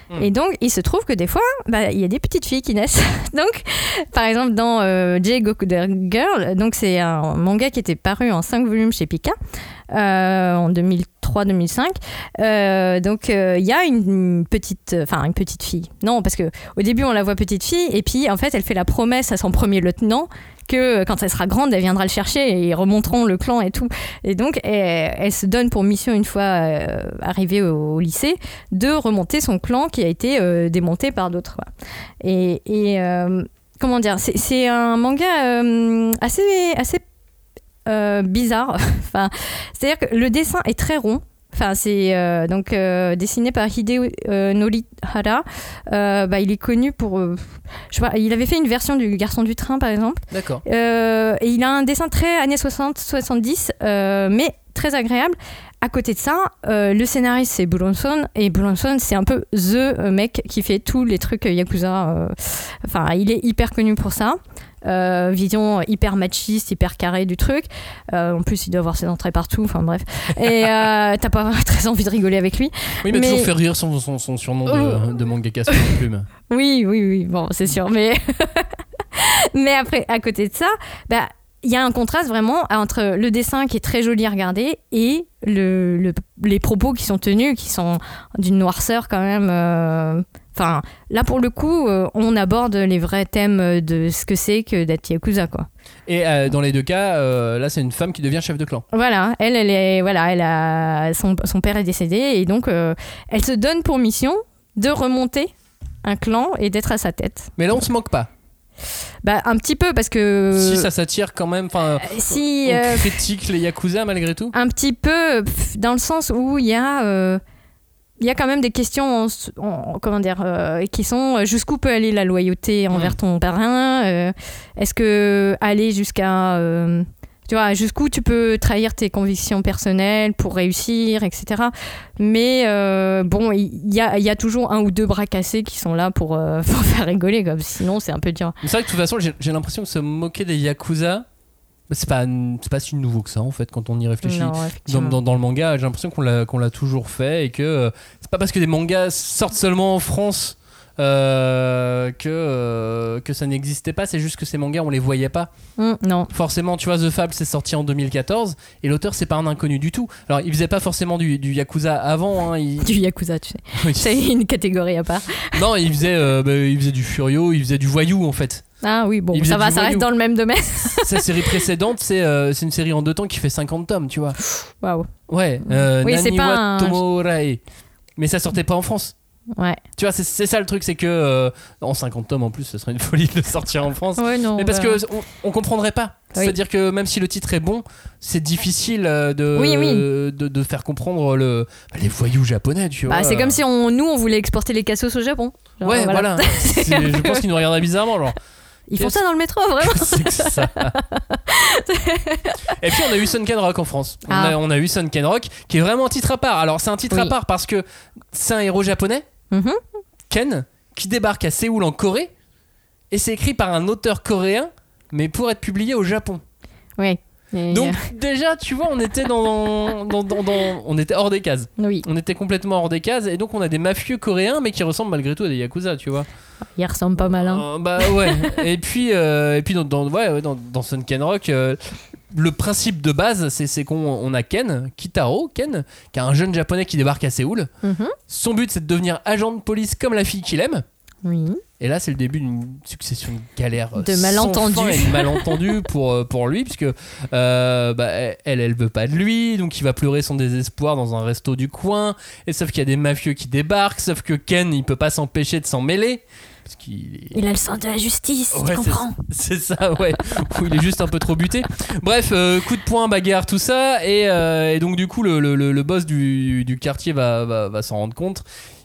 Et donc, il se trouve que des fois, bah, il y a des petites filles qui naissent. donc, par exemple, dans euh, J. Gokuder Girl, donc c'est un manga qui était paru en 5 volumes chez Pika euh, en 2003-2005. Euh, donc, euh, il y a une petite, enfin une petite fille. Non, parce que au début, on la voit petite fille, et puis en fait, elle fait la promesse à son premier lieutenant que quand elle sera grande, elle viendra le chercher et ils remonteront le clan et tout. Et donc, elle, elle se donne pour mission, une fois arrivée au, au lycée, de remonter son clan qui a été euh, démonté par d'autres. Et, et, euh, comment dire, c'est- un manga euh, assez, assez euh, bizarre. enfin, C'est-à-dire que le dessin est très rond. Enfin, c'est euh, donc euh, dessiné par Hideo Norihara. Bah, il est connu pour, je sais pas, il avait fait une version du Garçon du train par exemple. D'accord. Et il a un dessin très années 60-70, euh, mais très agréable. À côté de ça, euh, le scénariste c'est Bronson et Bronson c'est un peu the euh, mec qui fait tous les trucs euh, yakuza. euh, Enfin, il est hyper connu pour ça. Euh, vision hyper machiste, hyper carré du truc. Euh, en plus, il doit avoir ses entrées partout. Enfin bref. Et euh, t'as pas très envie de rigoler avec lui. Oui, mais, Mais- toujours fait rire son, son, son surnom de, de mangaka sur une plume. Oui, oui, oui, bon, c'est sûr, mais... mais après, à côté de ça, bah, il y a un contraste vraiment entre le dessin qui est très joli à regarder et le, le- les propos qui sont tenus, qui sont d'une noirceur quand même... euh, Enfin, là pour le coup, euh, on aborde les vrais thèmes de ce que c'est que d'être Yakuza, quoi. Et euh, dans les deux cas, là, c'est une femme qui devient chef de clan. Voilà, elle, elle est, voilà, elle a, son, son père est décédé et donc elle se donne pour mission de remonter un clan et d'être à sa tête. Mais là, on se moque pas. Bah, un petit peu parce que. Si ça s'attire quand même, enfin, si, on euh, critique les Yakuza malgré tout. un petit peu dans le sens où il y a. euh, il y a quand même des questions en s- en- comment dire, euh, qui sont euh, jusqu'où peut aller la loyauté envers ton parrain euh, Est-ce que aller jusqu'à. Tu vois, jusqu'où tu peux trahir tes convictions personnelles pour réussir, etc. Mais euh, bon, il y a, y a toujours un ou deux bras cassés qui sont là pour, euh, pour faire rigoler, comme sinon c'est un peu dur. C'est vrai que de toute façon, j'ai l'impression que se moquer des Yakuza, c'est pas, pas si nouveau que ça en fait quand on y réfléchit. Non, Dans, dans- dans le manga, j'ai l'impression qu'on l'a, l'a toujours fait et que euh, c'est pas parce que des mangas sortent seulement en France euh, que, euh, que ça n'existait pas, c'est juste que ces mangas on les voyait pas. Hum, non. Forcément, tu vois, The Fable c'est sorti en 2014 et l'auteur c'est pas un inconnu du tout. Alors il faisait pas forcément du, du Yakuza avant, hein, il- Du Yakuza, tu sais. Oui. C'est une catégorie à part. non, il faisait, euh, bah, il faisait du Furio, il faisait du voyou en fait. Ah oui, bon, ça va, ça reste dans le même domaine. Sa série précédente, c'est une série en deux temps qui fait 50 tomes, tu vois. Waouh. Ouais, euh, Oui, c'est Naniwa pas un- Tomorae. Mais ça sortait pas en France. Ouais. Tu vois, c'est- ça le truc, c'est que euh, en 50 tomes en plus, ce serait une folie de le sortir en France. Ouais, non. Mais parce bah, que on, on comprendrait pas. Oui. C'est-à-dire que même si le titre est bon, c'est difficile euh, de, Oui, oui. de, de faire comprendre le, les voyous japonais, tu vois. bah, c'est comme si on, nous, on voulait exporter les cassos au Japon. Genre, Ouais, voilà. Je pense qu'ils nous regarderaient bizarrement, genre. Ils font ça dans le métro, vraiment. ça Et puis on a eu Sunken Rock en France. On, Ah. a, on a eu Sunken Rock qui est vraiment un titre à part. Alors c'est un titre à part parce que c'est un héros japonais, Mhm. Ken, qui débarque à Séoul en Corée et c'est écrit par un auteur coréen mais pour être publié au Japon. Oui. Et, Donc déjà tu vois on était dans, dans, dans- dans- on était hors des cases. oui, On était complètement hors des cases et donc on a des mafieux coréens mais qui ressemblent malgré tout à des yakuza tu vois. il ressemble pas mal. hein. Euh, bah ouais. et puis, euh, et puis dans, dans, ouais, dans, dans Sunken Rock, euh, le principe de base, c'est, c'est qu'on on a Ken, Kitaro, Ken, qui est un jeune japonais qui débarque à Séoul. Mhm. Son but, c'est de devenir agent de police comme la fille qu'il aime. Oui. Et là, c'est le début d'une succession de galères euh, De malentendus. de malentendus pour, euh, pour lui, puisque euh, bah, elle, elle veut pas de lui, donc il va pleurer son désespoir dans un resto du coin. Et sauf qu'il y a des mafieux qui débarquent, sauf que Ken, il peut pas s'empêcher de s'en mêler. Parce qu'il est- Il a le sens de la justice, Ouais, tu comprends C'est ça, ouais. Où il est juste un peu trop buté. Bref, euh, coup de poing, bagarre, tout ça. Et, euh, et donc, du coup, le, le- le- le boss du, du quartier va, va, va s'en rendre compte.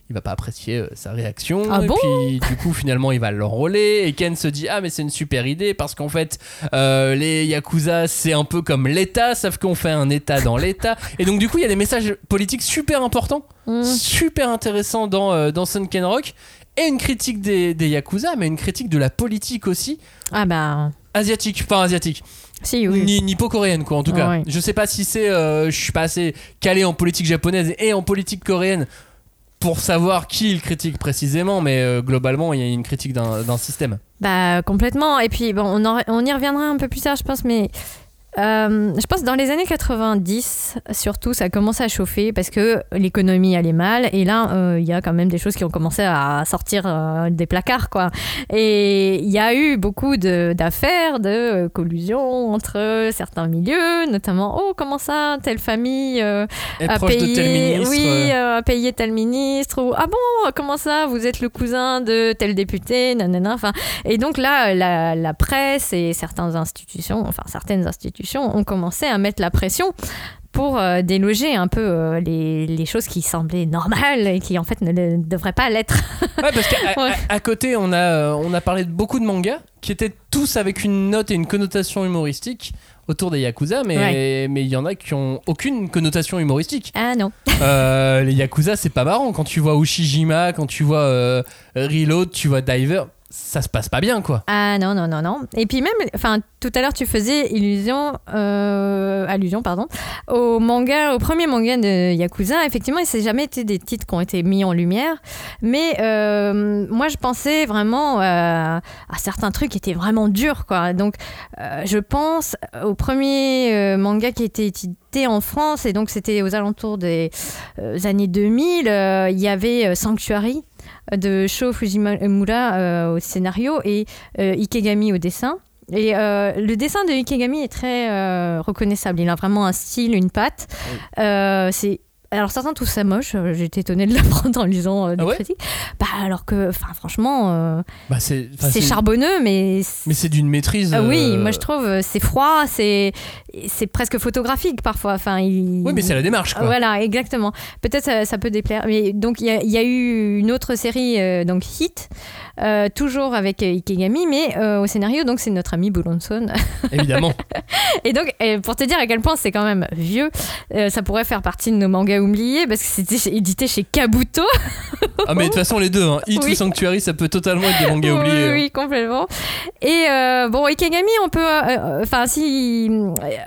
Il va pas apprécier euh, sa réaction. Ah et bon puis, du coup, finalement, il va l'enrôler. Et Ken se dit Ah, mais c'est une super idée parce qu'en fait, euh, les Yakuza, c'est un peu comme l'État, sauf qu'on fait un État dans l'État. Et donc, du coup, il y a des messages politiques super importants, Mm. super intéressants dans, euh, dans Sunken Rock. Et une critique des, des Yakuza, mais une critique de la politique aussi Ah bah, asiatique, enfin asiatique, si, oui. ni nippo-coréenne quoi en tout cas. Ouais. Je sais pas si c'est, euh, je suis pas assez calé en politique japonaise et en politique coréenne pour savoir qui il critique précisément, mais euh, globalement il y a une critique d'un système. Bah complètement. Et puis bon, on y reviendra un peu plus tard, je pense, mais euh, je pense que dans les années 90, surtout, ça a commencé à chauffer parce que l'économie allait mal. Et là, euh, il y a quand même des choses qui ont commencé à sortir euh, des placards, quoi. Et il y a eu beaucoup de- d'affaires de, euh, collusion entre certains milieux, notamment, oh, comment ça, telle famille euh, a payé, de tel ministre. oui, a payé tel ministre, ou ah bon, comment ça, vous êtes le cousin de tel député, nanana, enfin, et donc là, la, la presse et certaines institutions, enfin certaines institutions, ont commencé à mettre la pression pour euh, déloger un peu euh, les, les choses qui semblaient normales et qui en fait ne, devraient pas l'être. Ouais, parce qu'à Ouais. à- à côté, on a, euh, on a parlé de beaucoup de mangas qui étaient tous avec une note et une connotation humoristique autour des Yakuza, mais mais il y en a qui ont aucune connotation humoristique. Ah non. Euh, les Yakuza, c'est pas marrant. Quand tu vois Ushijima, quand tu vois Reload, tu vois Diver, ça se passe pas bien, quoi. Ah non, non, non, non. Et puis même, enfin, tout à l'heure, tu faisais illusion, euh, allusion, pardon, au manga, au premier manga de Yakuza. Effectivement, il s'est jamais été des titres qui ont été mis en lumière. Mais euh, moi, je pensais vraiment euh, à certains trucs qui étaient vraiment durs, quoi. Donc, je pense au premier manga qui été édité en France, et donc c'était aux alentours des années 2000. euh, Il y avait Sanctuary de Sho Fujimura euh, au scénario et euh, Ikegami au dessin. Et euh, le dessin de Ikegami est très euh, reconnaissable. Il a vraiment un style, une patte. Euh, c'est alors certains trouvent ça moche, euh, été étonnée de l'apprendre en lisant euh, des Ah ouais critiques. Bah alors que, enfin franchement, euh, Bah, c'est charbonneux, mais Mais c'est d'une maîtrise. ah oui, euh, moi je trouve c'est froid, c'est c'est presque photographique parfois. Enfin, il... Oui, mais c'est la démarche, quoi. Voilà, exactement. Peut-être ça, ça peut déplaire. Mais donc il y, a- il y a eu une autre série, donc Hit, toujours avec Ikegami, mais au scénario, donc c'est notre ami Boulonson. Évidemment. Et donc, pour te dire à quel point c'est quand même vieux, ça pourrait faire partie de nos mangas oubliés parce que c'était édité chez Kabuto. Ah, mais de toute façon, les deux, hein. Hit Oui. ou Sanctuary, ça peut totalement être des mangas oui, oubliés. hein. oui, complètement. Et euh, bon, Ikegami, on peut, euh, euh, enfin, si,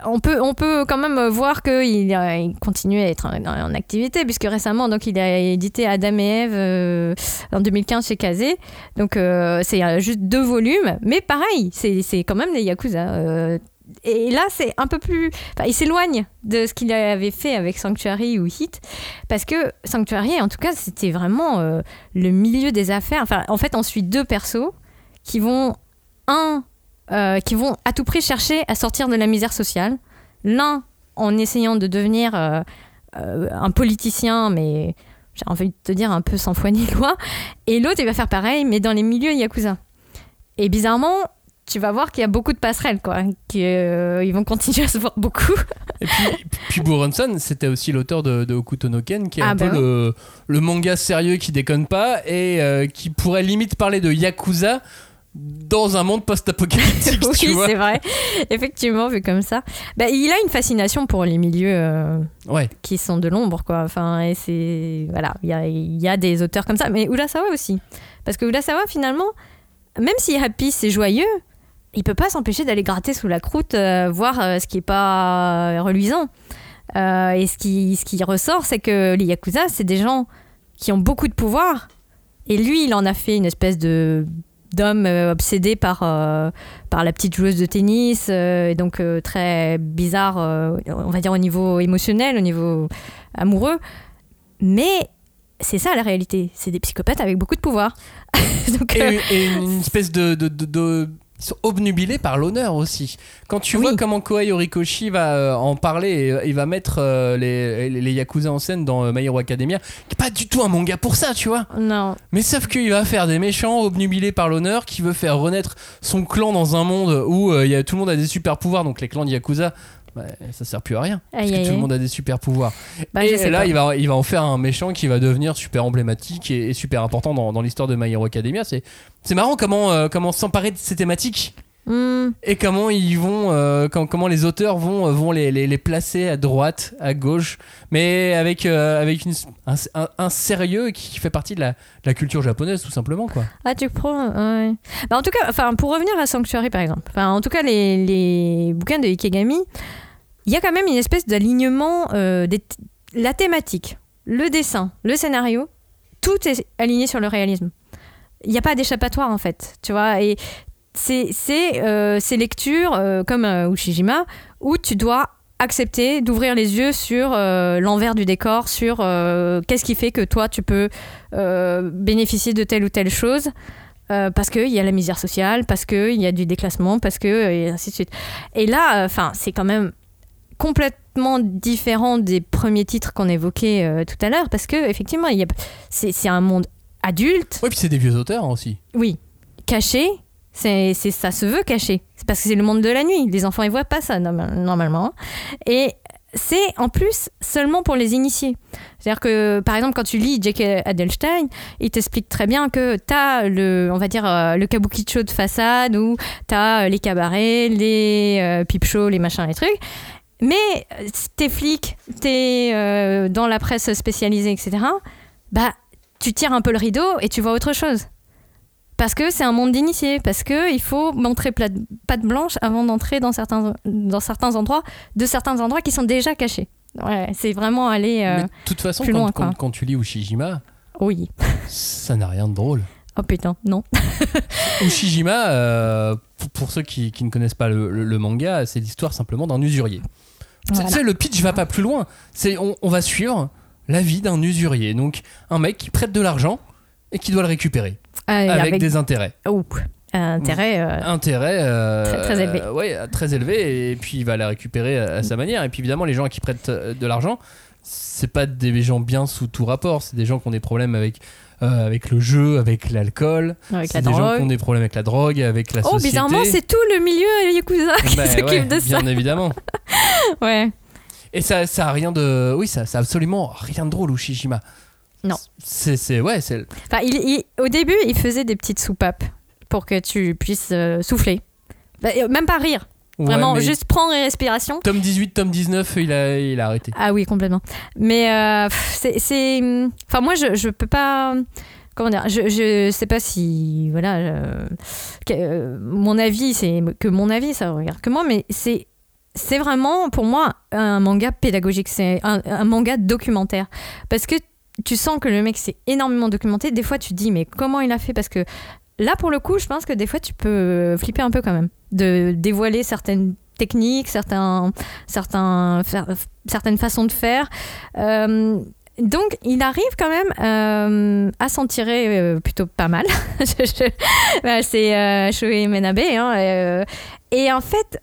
on peut, on peut quand même voir qu'il il continue à être en, en activité puisque récemment, donc, il a édité Adam et Eve euh, en 2015 chez Kazé. Donc, c'est juste deux volumes, mais pareil, c'est c'est quand même des yakuza. Et là, c'est un peu plus. il s'éloigne de ce qu'il avait fait avec Sanctuary ou Hit, parce que Sanctuary, en tout cas, c'était vraiment euh, le milieu des affaires. Enfin, en fait, on suit deux persos qui vont un euh, qui vont à tout prix chercher à sortir de la misère sociale. L'un en essayant de devenir euh, un politicien, mais j'ai envie de te dire un peu sans foi ni loi, et l'autre il va faire pareil, mais dans les milieux yakuza. Et bizarrement, tu vas voir qu'il y a beaucoup de passerelles, quoi. Qu'ils vont continuer à se voir beaucoup. Et puis, puis Buronson, c'était aussi l'auteur de, de Hokuto no Ken, qui est Ah un bah peu le, le manga sérieux qui déconne pas et euh, qui pourrait limite parler de Yakuza dans un monde post-apocalyptique, oui, c'est vrai. Effectivement, vu comme ça. Bah, il a une fascination pour les milieux euh, Ouais. qui sont de l'ombre, quoi. Enfin, et c'est. Voilà, il y a, il y a des auteurs comme ça. Mais Urasawa aussi. Parce que Urasawa, finalement, même si Happy, c'est joyeux, il peut pas s'empêcher d'aller gratter sous la croûte, euh, voir euh, ce qui est pas reluisant. Euh, et ce qui, ce qui ressort, c'est que les Yakuza, c'est des gens qui ont beaucoup de pouvoir. Et lui, il en a fait une espèce de d'homme obsédé par, par la petite joueuse de tennis, et donc très bizarre, on va dire au niveau émotionnel, au niveau amoureux. Mais c'est ça la réalité, c'est des psychopathes avec beaucoup de pouvoir. donc, Et, et une espèce de. de, de- de- ils sont obnubilés par l'honneur aussi. Quand tu Oui. vois comment Kohei Horikoshi va euh, en parler et euh, il va mettre euh, les, les, les Yakuza en scène dans My Hero Academia, qui pas du tout un manga pour ça, tu vois. non. Mais sauf qu'il va faire des méchants obnubilés par l'honneur qui veut faire renaître son clan dans un monde où euh, il y a, tout le monde a des super pouvoirs, donc les clans de Yakuza. Ouais, ça sert plus à rien parce Aïe, que aïe, tout le monde a des super pouvoirs. Bah, et là, pas. il va, il va en faire un méchant qui va devenir super emblématique et, et super important dans, dans l'histoire de My Hero Academia. C'est, c'est marrant comment, euh, comment s'emparer de ces thématiques Hmm. et comment ils vont, euh, quand- comment les auteurs vont, euh, vont les, les, les placer à droite, à gauche, mais avec, euh, avec une- un, un- un sérieux qui fait partie de la, de la culture japonaise tout simplement quoi. Ah, tu prends. ouais. Bah, en tout cas, enfin, pour revenir à Sanctuary par exemple, enfin, en tout cas, les, les bouquins de Ikegami, il y a quand même une espèce d'alignement euh, des la thématique, le dessin, le scénario, tout est aligné sur le réalisme. Il n'y a pas d'échappatoire en fait, tu vois. Et c'est euh, ces lectures euh, comme euh, Ushijima où tu dois accepter d'ouvrir les yeux sur euh, l'envers du décor, sur qu'est-ce qui fait que toi tu peux bénéficier de telle ou telle chose. parce qu'il y a la misère sociale, parce qu'il y a du déclassement, parce que. et ainsi de suite. Et là, enfin, c'est quand même complètement différent des premiers titres qu'on évoquait tout à l'heure, parce que effectivement, c'est un monde adulte, Ouais, puis c'est des vieux auteurs aussi. oui, caché. C'est ça se veut caché. C'est parce que c'est le monde de la nuit. Les enfants ils voient pas ça norma- normalement. Et c'est en plus seulement pour les initiés. C'est-à-dire que par exemple quand tu lis J.K. Adelstein, il t'explique très bien que tu as le on va dire euh, le kabukicho de façade où tu as les cabarets, les euh, peep shows, les machins les trucs. Mais euh, t'es flic, t'es euh, dans la presse spécialisée, etc. Bah, tu tires un peu le rideau et tu vois autre chose. Parce que c'est un monde d'initiés, parce que il faut montrer patte blanche avant d'entrer dans certains, dans certains endroits, de certains endroits qui sont déjà cachés. Ouais, c'est vraiment aller. euh, Mais de toute façon, plus quand, loin, quand- quoi. quand tu lis Ushijima, Oui. ça n'a rien de drôle. Oh putain, non. Ushijima, euh, pour, ceux qui, qui ne connaissent pas le, le- le manga, c'est l'histoire simplement d'un usurier. Voilà. c'est- le pitch va pas plus loin. C'est on, on va suivre la vie d'un usurier, donc un mec qui prête de l'argent et qui doit le récupérer Ah, avec, des intérêts. Oh, intérêt. euh, Intérêts euh, Très, très élevés. euh, ouais, très élevés et puis il va la récupérer à, à sa manière. Et puis évidemment, les gens à qui prêtent euh, de l'argent, c'est pas des gens bien sous tout rapport. C'est des gens qui ont des problèmes avec. euh, avec le jeu, avec l'alcool, Avec c'est la des gens qui ont des problèmes avec la drogue, avec la Oh, société. bizarrement, c'est tout le milieu Yakuza qui Bah s'occupe ouais, de ça. Bien évidemment. Ouais. Et ça, ça a rien de. Oui, ça, ça a absolument rien de drôle, Ushijima. Non. C'est, c'est, ouais, c'est. Enfin, il, il- au début, il faisait des petites soupapes pour que tu puisses euh, souffler. Bah, même pas rire. ouais, Vraiment, juste prendre une respiration. Tome 18, tome 19, il a, il a arrêté. Ah oui, complètement. Mais euh, c'est- c'est. Enfin, moi, je, je peux pas. Comment dire je, je sais pas si. Voilà. euh, que- euh, mon avis, c'est que mon avis, ça regarde que moi, mais c'est. C'est vraiment pour moi un manga pédagogique, c'est un, un manga documentaire. Parce que tu sens que le mec s'est énormément documenté. Des fois, tu te dis, mais comment il a fait? Parce que là, pour le coup, je pense que des fois, tu peux flipper un peu quand même. De dévoiler certaines techniques, certains, certains, certaines façons de faire. Euh, donc, il arrive quand même euh, à s'en tirer euh, plutôt pas mal. Bah, c'est Shoei Menabe. hein, et en fait,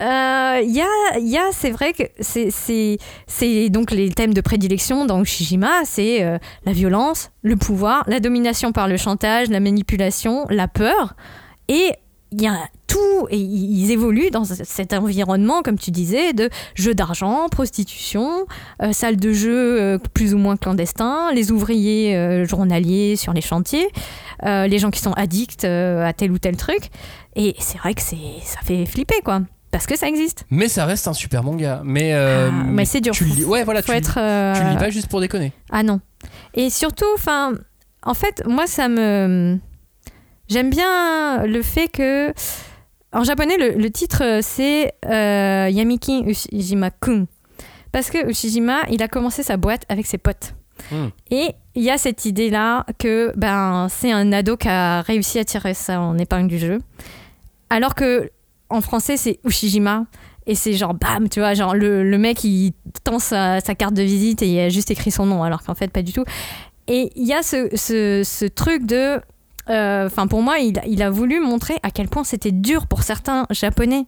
euh, il y a, il y a c'est vrai que c'est, donc les thèmes de prédilection dans Ushijima, c'est euh, la violence, le pouvoir, la domination par le chantage, la manipulation, la peur. Et il y a tout, et ils évoluent dans cet environnement, comme tu disais, de jeux d'argent, prostitution, euh, salles de jeu euh, plus ou moins clandestins, les ouvriers euh, journaliers sur les chantiers, euh, les gens qui sont addicts euh, à tel ou tel truc. Et c'est vrai que ça fait flipper, quoi. Parce que ça existe. Mais ça reste un super manga. Mais, euh, Ah, mais c'est dur. Tu le lis, ouais, voilà, Faut tu, être. euh, tu le lis pas juste pour déconner. Ah non. Et surtout, enfin, en fait, moi, ça me. J'aime bien le fait que. En japonais, le, le titre, c'est euh, Yamiki Ushijima-kun. Parce que Ushijima, il a commencé sa boîte avec ses potes. Hmm. Et il y a cette idée-là que ben, c'est un ado qui a réussi à tirer ça en épingle du jeu. Alors que en français, c'est Ushijima. Et c'est genre, bam, tu vois, genre le, mec, il tend sa, carte de visite et il a juste écrit son nom, alors qu'en fait, pas du tout. Et il y a ce, truc de. euh, Enfin, pour moi, il, a voulu montrer à quel point c'était dur pour certains japonais.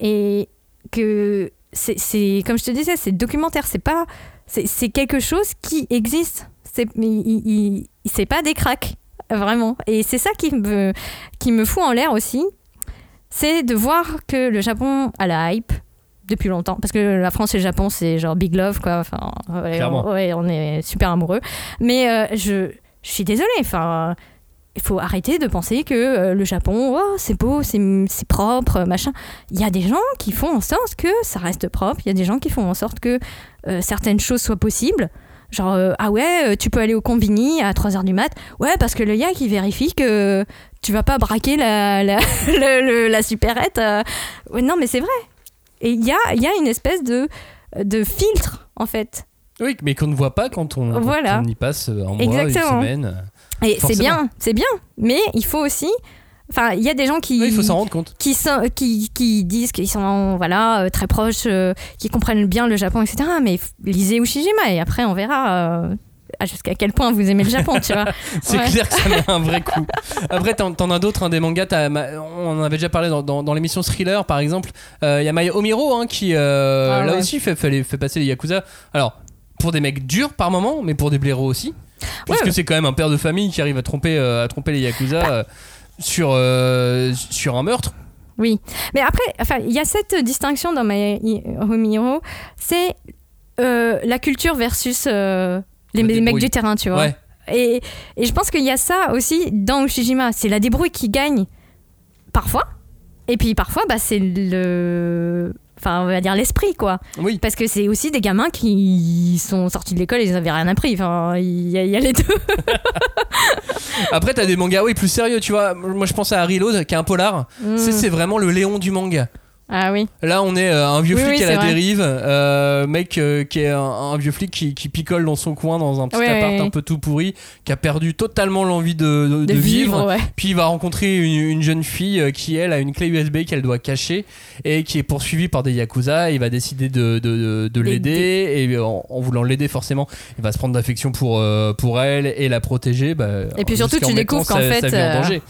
Et que c'est, comme je te disais, c'est documentaire, c'est pas. C'est, quelque chose qui existe. C'est, il, pas des cracks, vraiment. Et c'est ça qui me fout en l'air aussi. C'est de voir que le Japon a la hype depuis longtemps. Parce que la France et le Japon, c'est genre big love, quoi. Enfin, ouais, on, ouais, on est super amoureux. Mais euh, je, je suis désolée. Enfin, il faut arrêter de penser que euh, le Japon, oh, c'est beau, c'est propre, machin. Il y a des gens qui font en sorte que ça reste propre. Il y a des gens qui font en sorte que euh, certaines choses soient possibles. Genre, euh, ah ouais, tu peux aller au combini à 3h du mat. Ouais, parce que le gars qui vérifie que tu vas pas braquer la, la, le- la supérette. euh. Ouais, non, mais c'est vrai. Et il y a, y a une espèce de, de filtre, en fait. Oui, mais qu'on ne voit pas quand on, quand Voilà. on y passe un mois, Exactement. une semaine. Et c'est bien, c'est bien. Mais il faut aussi. Enfin, il y a des gens qui. Oui, il faut s'en rendre compte. qui, sont, qui, qui disent qu'ils sont voilà, euh, très proches, euh, qui comprennent bien le Japon, etc. Mais f- lisez Ushijima et après on verra euh, à jusqu'à quel point vous aimez le Japon, tu vois. C'est Ouais. clair que ça met un vrai coup. Après, t'en, t'en as d'autres, hein, des mangas. on en avait déjà parlé dans, dans- dans l'émission Thriller, par exemple. Il y a Maya Omiro hein, qui, euh, Ah là ouais. aussi, fait, fait, fait passer les Yakuza. Alors, pour des mecs durs par moment, mais pour des blaireaux aussi. Puisque Ouais. c'est quand même un père de famille qui arrive à tromper, euh, à tromper les Yakuza Bah. euh, sur, euh, sur un meurtre. Oui. Mais après, enfin, il y a cette distinction dans My Hero, c'est euh, la culture versus euh, les, mecs du terrain, tu vois. Ouais. Et, et je pense qu'il y a ça aussi dans Ushijima. C'est la débrouille qui gagne parfois. Et puis parfois, bah, c'est le. Enfin, on va dire l'esprit, quoi. Oui. Parce que c'est aussi des gamins qui sont sortis de l'école et ils n'avaient rien appris. Enfin, il y, a- il y a les deux. Après, t'as des mangas, oui, plus sérieux, tu vois. Moi, je pense à Reload, qui est un polar. Mm. C'est, c'est vraiment le Léon du manga. Ah oui. Là, on est euh, un vieux Oui, flic oui, à la vrai. dérive, euh, mec euh, qui est un, un vieux flic qui, qui picole dans son coin dans un petit Ouais, appart ouais, un peu tout pourri, qui a perdu totalement l'envie de, de- De, de vivre, vivre. ouais. Puis il va rencontrer une, une jeune fille qui, elle, a une clé USB qu'elle doit cacher et qui est poursuivie par des yakuza. Il va décider de, de, de- de l'aider et en, en voulant l'aider, forcément, il va se prendre d'affection pour, pour elle et la protéger. bah, Et puis surtout, tu découvres qu'en fait, en danger.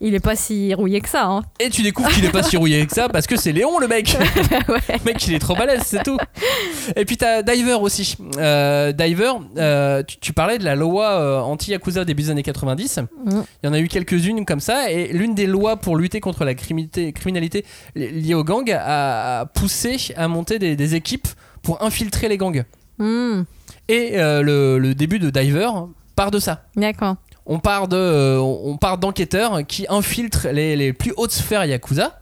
Il est pas si rouillé que ça. Hein. Et tu découvres qu'il est pas si rouillé que ça parce que c'est Léon le mec. Le mec il est trop balèze, c'est tout. Et puis t'as Diver aussi. Euh, Diver, euh, tu, tu parlais de la loi euh, anti-Yakuza début des années 90. Mm. Il y en a eu quelques-unes comme ça. Et l'une des lois pour lutter contre la criminalité, criminalité li- liée aux gangs a, poussé à monter des, des équipes pour infiltrer les gangs. Hmm, Et le, le début de Diver part de ça. D'accord. On part de, euh, on part d'enquêteurs qui infiltrent les, les plus hautes sphères Yakuza.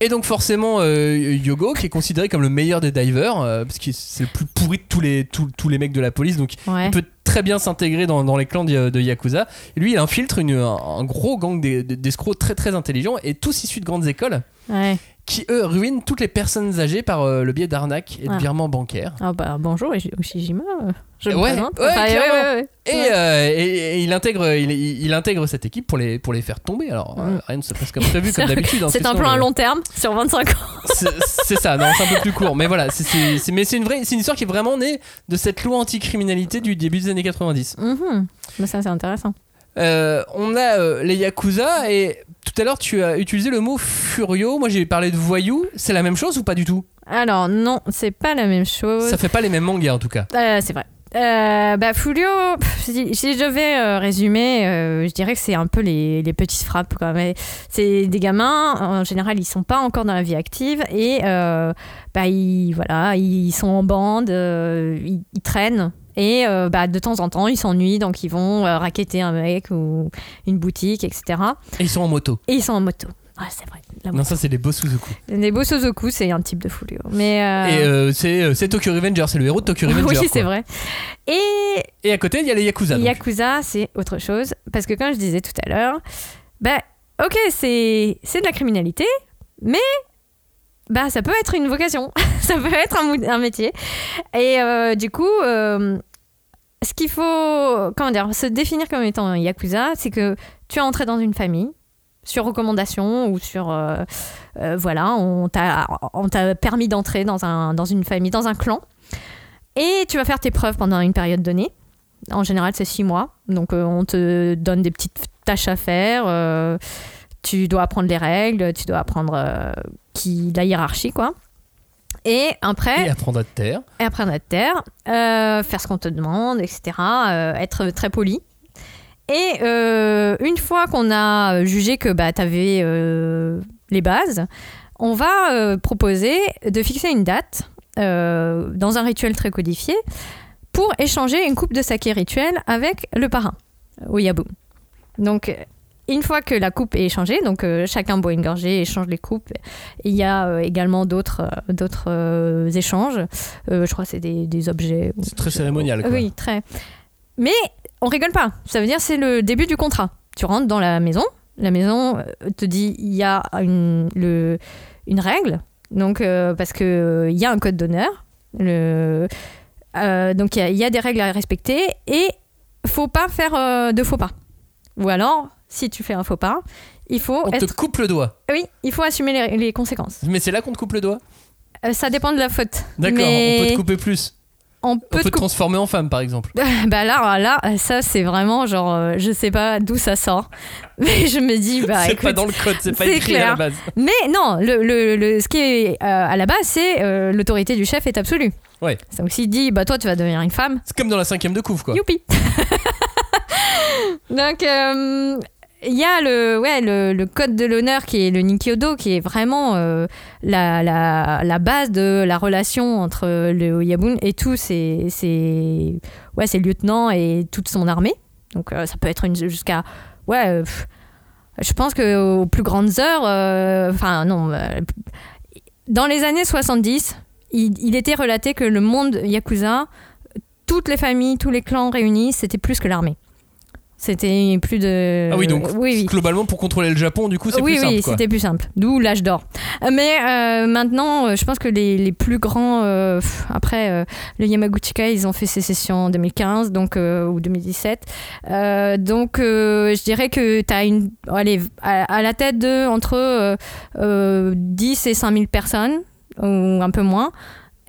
Et donc forcément euh, Yogo qui est considéré comme le meilleur des divers euh, parce que c'est le plus pourri de tous les tous, tous les mecs de la police donc Ouais. il peut très bien s'intégrer dans, dans les clans de, de Yakuza. Et lui il infiltre une- un, un gros gang d'es- d'escrocs très très intelligents et tous issus de grandes écoles Ouais. Qui eux ruinent toutes les personnes âgées par euh, le biais d'arnaques et de Ah. virements bancaires. Ah bah bonjour Ushijima. euh, Je me Ouais, présente. ouais, clairement. ouais. Et, euh, et- et il intègre il, il- il intègre cette équipe pour les pour les faire tomber. Alors euh, rien ne se passe comme prévu comme d'habitude. hein, C'est un sinon, plan à le- long terme sur 25 ans. C'est c'est ça, non, c'est un peu plus court. Mais voilà, c'est- c'est c'est- mais c'est une vraie, c'est une histoire qui est vraiment née de cette loi anticriminalité du début des années 90. Mhm. Mais ça c'est intéressant. Euh, on a euh, les yakuza et tout à l'heure tu as utilisé le mot furio. Moi j'ai parlé de voyou. C'est la même chose ou pas du tout? Alors non, c'est pas la même chose. Ça fait pas les mêmes mangas en tout cas. Euh, c'est vrai. Bah Fulio, pff, si, si je euh, résumer, je dirais que c'est un peu les, les petites frappes. C'est des gamins, en général, ils sont pas encore dans la vie active et bah, ils, voilà, ils sont en bande, ils, ils traînent. Et euh, bah, de temps en temps, ils s'ennuient, donc ils vont euh, raqueter un mec ou une boutique, etc. Et ils sont en moto. Et ils sont en moto. Ouais, c'est vrai. La Non, ça c'est les boss Suzuku. Les beaux Suzuku, c'est un type de Fulio. Mais euh, Et euh, c'est euh, c'est Tokyo Revenger, c'est le héros de Tokyo Revenger. oui, c'est vrai. Et Et à côté il y a les yakuza. donc. Yakuza, c'est autre chose. Parce que comme je disais tout à l'heure, bah, ok, c'est c'est de la criminalité, mais bah, ça peut être une vocation. ça peut être un, un métier. Et euh, du coup, euh, ce qu'il faut comment dire, se définir comme étant un Yakuza, c'est que tu es entré dans une famille sur recommandation ou sur euh, euh, voilà on t'a permis d'entrer dans un dans une famille dans un clan et tu vas faire tes preuves pendant une période donnée en général, c'est six mois. Donc, on te donne des petites tâches à faire. Tu dois apprendre les règles, tu dois apprendre euh, qui, la hiérarchie, quoi. Et après, Et apprendre à te taire. et apprendre à te taire, euh, faire ce qu'on te demande, etc. euh, être très poli. Et une fois qu'on a jugé que bah, tu avais les bases, on va proposer de fixer une date dans un rituel très codifié pour échanger une coupe de saké rituel avec le parrain, au Yabu. Donc, une fois que la coupe est échangée, donc euh, chacun boit une gorgée, échange les coupes. Il y a euh, également d'autres euh, d'autres euh, échanges. Je crois que c'est des, des objets. C'est très cérémonial. Quoi. Oui, très. Mais on rigole pas. Ça veut dire c'est le début du contrat. Tu rentres dans la maison. La maison te dit il y a une, le, une règle. Donc parce que il y a un code d'honneur. Le, donc il y y, a des règles à respecter et faut pas faire de faux pas. Ou alors si tu fais un faux pas, il faut On être te coupe le doigt. oui, il faut assumer les, les conséquences. Mais c'est là qu'on te coupe le doigt. Euh, ça dépend de la faute. D'accord, Mais on peut te couper plus. on On peut peut te transformer en femme par exemple. bah là, là, ça c'est vraiment genre, euh, je sais pas d'où ça sort, mais je me dis, bah c'est pas dans le code, c'est pas écrit à la clair. base. mais non, le, le, le- ce qui est euh, à la base, c'est euh, l'autorité du chef est absolue. Ouais. Donc s'il dit, bah toi tu vas devenir une femme, C'est comme dans la cinquième de couvre quoi. youpi. Donc il y a le, ouais, le, code de l'honneur qui est le Nikyodo, qui est vraiment euh, la, la, la base de la relation entre le Oyabun et tous ses, ses, ouais, ses lieutenants et toute son armée. Donc euh, ça peut être jusqu'à... Ouais, euh, je pense qu'aux plus grandes heures, enfin non, dans les années 70, il, il était relaté que le monde Yakuza, toutes les familles, tous les clans réunis, c'était plus que l'armée. C'était plus de... Ah oui, donc oui, oui. globalement pour contrôler le Japon, du coup c'est oui, plus simple oui, c'était plus simple. D'où l'âge d'or. Euh, Mais euh, maintenant, euh, je pense que les, les plus grands, euh, pff, après euh, le Yamaguchi-kai, ils ont fait sécession en 2015 donc, ou 2017. Euh, donc, je dirais que tu as une, allez, à, à la tête de entre euh, euh, 10 et 5000 personnes, ou un peu moins.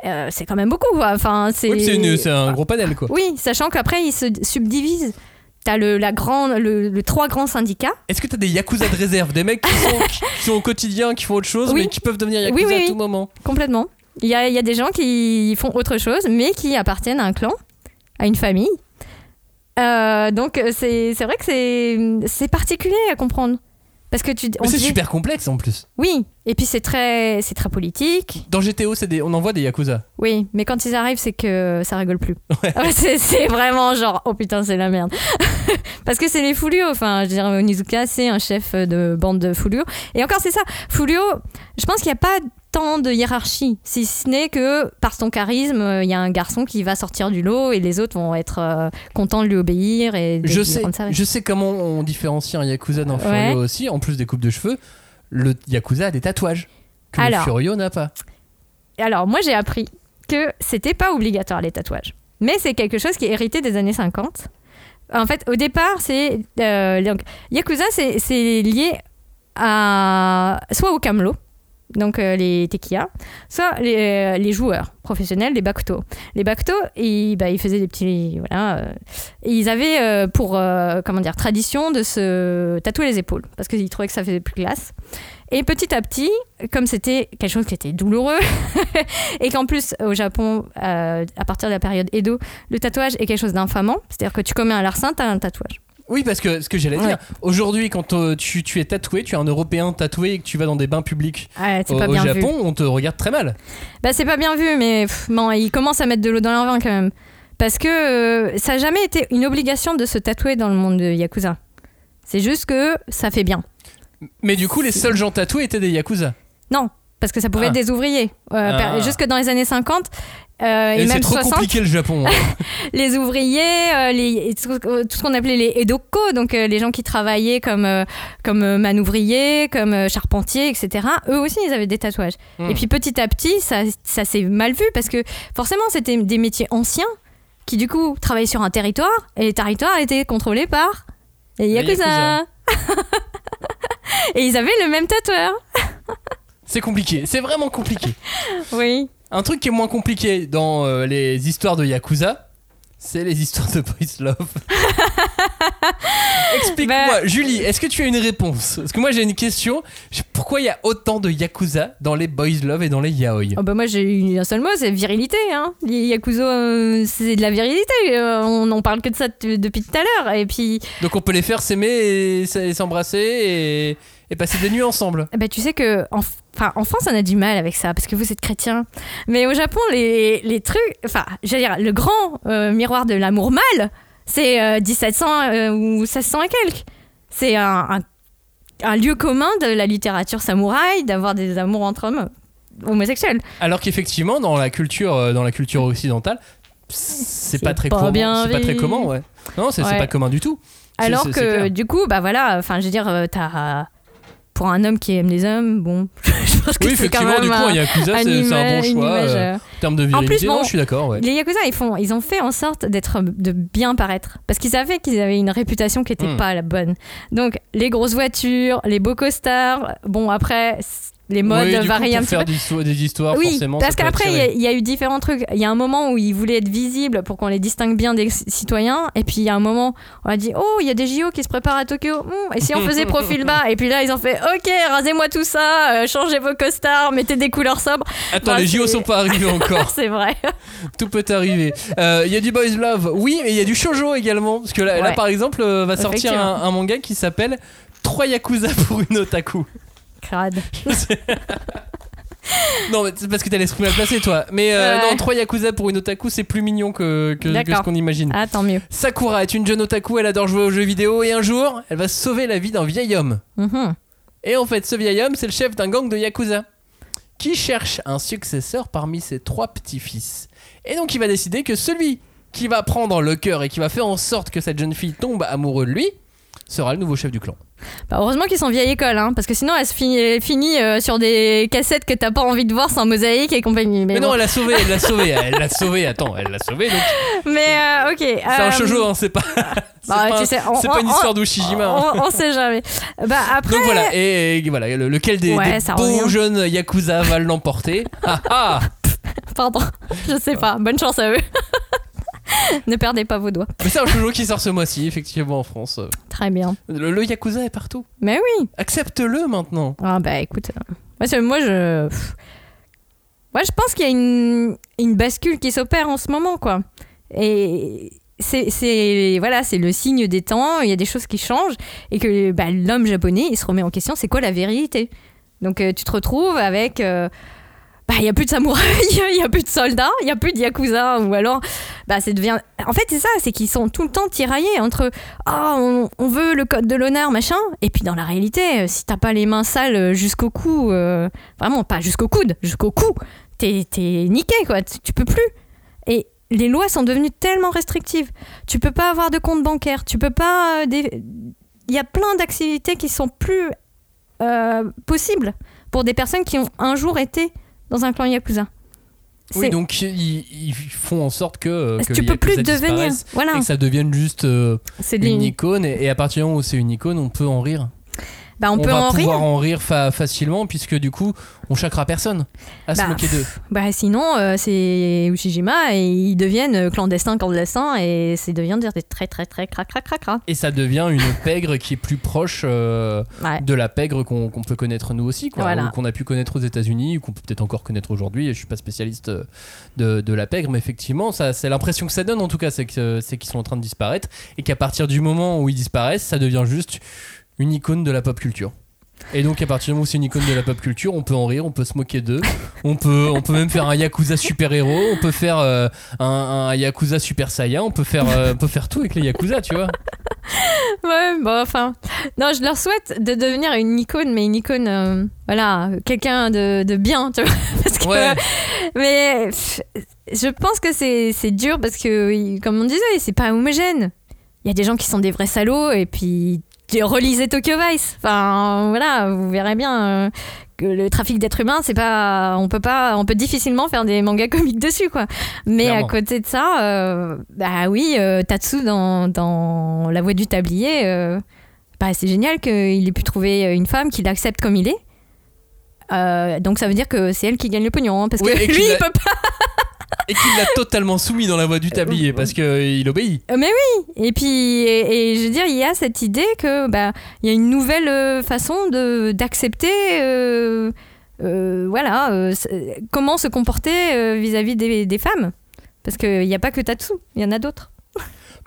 Euh, c'est quand même beaucoup. quoi. Enfin, c'est... Oui, un gros panel quoi. Oui, sachant qu'après, ils se subdivisent. T'as le, la grande, le, le trois grands syndicats. Est-ce que t'as des yakuza de réserve Des mecs qui sont, qui sont au quotidien, qui font autre chose, Oui. mais qui peuvent devenir yakuza Oui, oui, à tout moment Complètement. Il y a, il y a des gens qui font autre chose, mais qui appartiennent à un clan, à une famille. Euh, donc c'est vrai que c'est c'est particulier à comprendre. Parce que tu. c'est dit- super complexe en plus. Oui, et puis c'est très, c'est très politique. Dans GTO, c'est des... on envoie des yakuza. Oui, mais quand ils arrivent, c'est que ça rigole plus. Ouais, c'est c'est vraiment genre, oh putain, c'est la merde. Parce que c'est les Fulio. Enfin, je veux dire, Onizuka, c'est un chef de bande de Fulio. Et encore, c'est ça. Fulio, je pense qu'il n'y a pas tant de hiérarchie. Si ce n'est que par son charisme, euh, il y a un garçon qui va sortir du lot et les autres vont être euh, contents de lui obéir. Et de Je sais, je sais comment on différencie un yakuza d'un Ouais. furio aussi, en plus des coupes de cheveux. Le yakuza a des tatouages que Alors. le furio n'a pas. Alors, moi, j'ai appris que c'était pas obligatoire les tatouages. Mais c'est quelque chose qui est hérité des années 50. En fait, au départ, c'est. euh, donc, Yakuza, c'est lié à. soit au Camelot, donc euh, les tequila, soit les, euh, les joueurs professionnels, les bakuto. Les bakuto, ils, bah, ils faisaient des petits. Voilà. euh, ils avaient pour. comment dire Tradition de se tatouer les épaules, parce qu'ils trouvaient que ça faisait plus classe. Et petit à petit, comme c'était quelque chose qui était douloureux, et qu'en plus au Japon, à partir de la période Edo, le tatouage est quelque chose d'infamant, c'est-à-dire que tu commets un larcin, t'as un tatouage. Oui, parce que ce que j'allais Ouais. dire, aujourd'hui, quand euh, tu, tu es tatoué, tu es un Européen tatoué et que tu vas dans des bains publics Ouais, au, pas au bien Japon, vu. on te regarde très mal. Bah c'est pas bien vu, mais pff, non, ils commencent à mettre de l'eau dans leur vin quand même. Parce que euh, ça n'a jamais été une obligation de se tatouer dans le monde de Yakuza. C'est juste que ça fait bien. Mais du coup, les seuls gens tatoués étaient des yakuza. Non, parce que ça pouvait Ah. être des ouvriers. Euh, Ah. Jusque dans les années 50 euh, et, Et c'est même trop 60. compliqué le Japon. hein. les ouvriers, euh, les, tout, tout ce qu'on appelait les edoko, donc euh, les gens qui travaillaient comme, euh, comme manouvriers, comme charpentiers, etc. Eux aussi, ils avaient des tatouages. Hmm. Et puis petit à petit, ça, ça s'est mal vu parce que forcément, c'était des métiers anciens qui du coup travaillaient sur un territoire et les territoires étaient contrôlés par les Les yakuza. yakuza. et ils avaient le même tatoueur. C'est compliqué, c'est vraiment compliqué. Oui. Un truc qui est moins compliqué dans euh, les histoires de yakuza, c'est les histoires de boys love. Explique-moi, Bah- Julie, est-ce que tu as une réponse? Parce que moi j'ai une question. Pourquoi il y a autant de yakuza dans les boys love et dans les yaoi? Oh bah moi j'ai eu un seul mot, c'est virilité. Hein. Les Yakuza, euh, c'est de la virilité. euh, on en parle que de ça depuis tout à l'heure. Et puis, Donc on peut les faire s'aimer et s'embrasser et, et passer des nuits ensemble. bah, tu sais que en, enfin, en France on a du mal avec ça parce que vous êtes chrétien. Mais au Japon, les, les trucs, enfin, j'allais dire, le grand euh, miroir de l'amour mâle, c'est euh, 1700 euh, ou 1600 et quelques. C'est un, un, un lieu commun de la littérature samouraï d'avoir des amours entre hommes homosexuels. Alors qu'effectivement dans la culture euh, dans la culture occidentale, c'est pas très pas commun. C'est pas très commun, ouais. Non, c'est Ouais. pas commun du tout. Alors que du coup, bah voilà, enfin je veux dire, euh, t'as pour un homme qui aime les hommes, bon, je pense que Oui, c'est quand effectivement, même du coup, un- un yakuza, c'est un bon choix. euh, en termes de En plus, virilité, bon, non, je suis d'accord, ouais. Les yakuza, ils font, ils ont fait en sorte d'être, de bien paraître, parce qu'ils savaient qu'ils avaient une réputation qui était Hmm. pas la bonne. Donc les grosses voitures, les beaux costards, bon après les modes Oui, coup, varient un petit faire peu. des histoires, des histoires, Oui, forcément. parce qu'après, il y, a- y eu différents trucs. Il y a un moment où ils voulaient être visibles pour qu'on les distingue bien des citoyens. Et puis, il y a un moment, on a dit Oh, il y a des JO qui se préparent à Tokyo. Hmm, et si on faisait profil bas Et puis là, ils ont fait Ok, rasez-moi tout ça, euh, changez vos costards, mettez des couleurs sobres. Attends, les JO sont pas arrivés encore. C'est vrai. Tout peut arriver. Euh, Il y a du boys love, oui, mais il y a du shoujo également. Parce que là, par exemple, euh, va sortir un, un manga qui s'appelle 3 Yakuza pour une otaku. Crade. Non, mais c'est parce que t'as l'esprit mal placé, toi. Mais euh, Ouais. non, 3 Yakuza pour une otaku, c'est plus mignon que, que, que D'accord. ce qu'on imagine. Ah, tant mieux. Sakura est une jeune otaku, elle adore jouer aux jeux vidéo et un jour, elle va sauver la vie d'un vieil homme. Mhm. Et en fait, ce vieil homme, c'est le chef d'un gang de Yakuza qui cherche un successeur parmi ses trois petits-fils. Et donc, il va décider que celui qui va prendre le cœur et qui va faire en sorte que cette jeune fille tombe amoureux de lui sera le nouveau chef du clan. Bah, heureusement qu'ils sont vieille école, hein, parce que sinon, elle se finit, euh, sur des cassettes que t'as pas envie de voir sans mosaïque et compagnie. Mais, Mais bon. non, elle l'a sauvé, elle l'a sauvé, elle l'a sauvé. Attends, elle l'a sauvé. Donc, Mais euh, ok. c'est un shoujo, hein, c'est pas. c'est bah, pas, tu sais, on- c'est pas on- une histoire d'Ushijima. hein. on, on sait jamais. Bah après. Donc voilà, et, et voilà, le- lequel des, Ouais, des beaux revient. jeunes Yakuza va l'emporter? Ah ah Pardon, je sais pas. Bonne chance à eux. ne perdez pas vos doigts. Mais c'est un shoujo qui sort ce mois-ci, effectivement, en France. Très bien. Le, le Yakuza est partout. Mais oui. Accepte-le maintenant. Ah bah écoute, euh, moi, je. Moi je pense qu'il y a une, une bascule qui s'opère en ce moment quoi. Et c'est c'est- voilà, c'est le signe des temps, il y a des choses qui changent et que bah, l'homme japonais il se remet en question c'est quoi la vérité? Donc euh, tu te retrouves avec. euh, bah, il n'y a plus de samouraïs, il n'y a plus de soldats, il n'y a plus de yakuza, ou alors, bah, ça devient. En fait, c'est ça, c'est qu'ils sont tout le temps tiraillés entre Ah, on, veut le code de l'honneur, machin, et puis dans la réalité, euh, si t'as pas les mains sales jusqu'au cou, euh, vraiment pas jusqu'au coude, jusqu'au cou, t'es t'es niqué, quoi, tu, peux plus. Et les lois sont devenues tellement restrictives. Tu peux pas avoir de compte bancaire, tu peux pas. euh, Il y a plein d'activités qui sont plus euh, possibles pour des personnes qui ont un jour été dans un clan yakuza. Oui, donc ils, ils font en sorte que, euh, que tu les peux plus devenir. Voilà. et que ça devienne juste euh, une icône. Et, et à partir du moment où c'est une icône, on peut en rire. Bah, on, peut va en rire. pouvoir en rire fa- facilement puisque du coup, on chacra personne à se Bah, moquer d'eux. Bah sinon, euh, c'est Ushijima et ils deviennent euh, clandestins, clandestins et c'est devient des très très très crac crac crac crac. Et ça devient une pègre qui est plus proche euh, Ouais. de la pègre qu'on peut connaître nous aussi, quoi, Voilà. qu'on a pu connaître aux États-Unis, ou qu'on peut peut-être encore connaître aujourd'hui. Je suis pas spécialiste de, de la pègre, mais effectivement, ça, c'est l'impression que ça donne en tout cas, c'est qu'ils sont en train de disparaître, et qu'à partir du moment où ils disparaissent, ça devient juste une icône de la pop culture. Et donc à partir du moment où c'est une icône de la pop culture, on peut en rire, on peut se moquer d'eux, on peut, on peut même faire un yakuza super héros, on peut faire euh, un, un yakuza super saiyan, on peut faire, euh, on peut faire tout avec les yakuza, tu vois. Ouais, bon enfin, non, je leur souhaite de devenir une icône, mais une icône, euh, voilà, quelqu'un de, de bien, tu vois. Parce que, Ouais. mais pff, je pense que c'est dur parce que, comme on disait, c'est pas homogène. Il y a des gens qui sont des vrais salauds et puis relisez Tokyo Vice. Enfin, voilà, vous verrez bien euh, que le trafic d'êtres humains, c'est pas, on peut pas, on peut difficilement faire des mangas comiques dessus, quoi. Mais Clairement. à côté de ça, euh, bah oui, euh, Tatsu dans, dans La Voix du Tablier, bah, c'est génial qu'il ait pu trouver une femme qui l'accepte comme il est. Euh, donc ça veut dire que c'est elle qui gagne le pognon, hein, parce Oui, que lui, il peut pas. Et qu'il l'a totalement soumis dans la voie du tablier parce qu'il obéit. Euh, Mais oui, et puis et, et je veux dire, il y a cette idée que bah il y a une nouvelle euh, façon de d'accepter, euh, euh, voilà, euh, comment se comporter euh, vis-à-vis des, des femmes, parce qu'il n'y a pas que Tatsu, il y en a d'autres.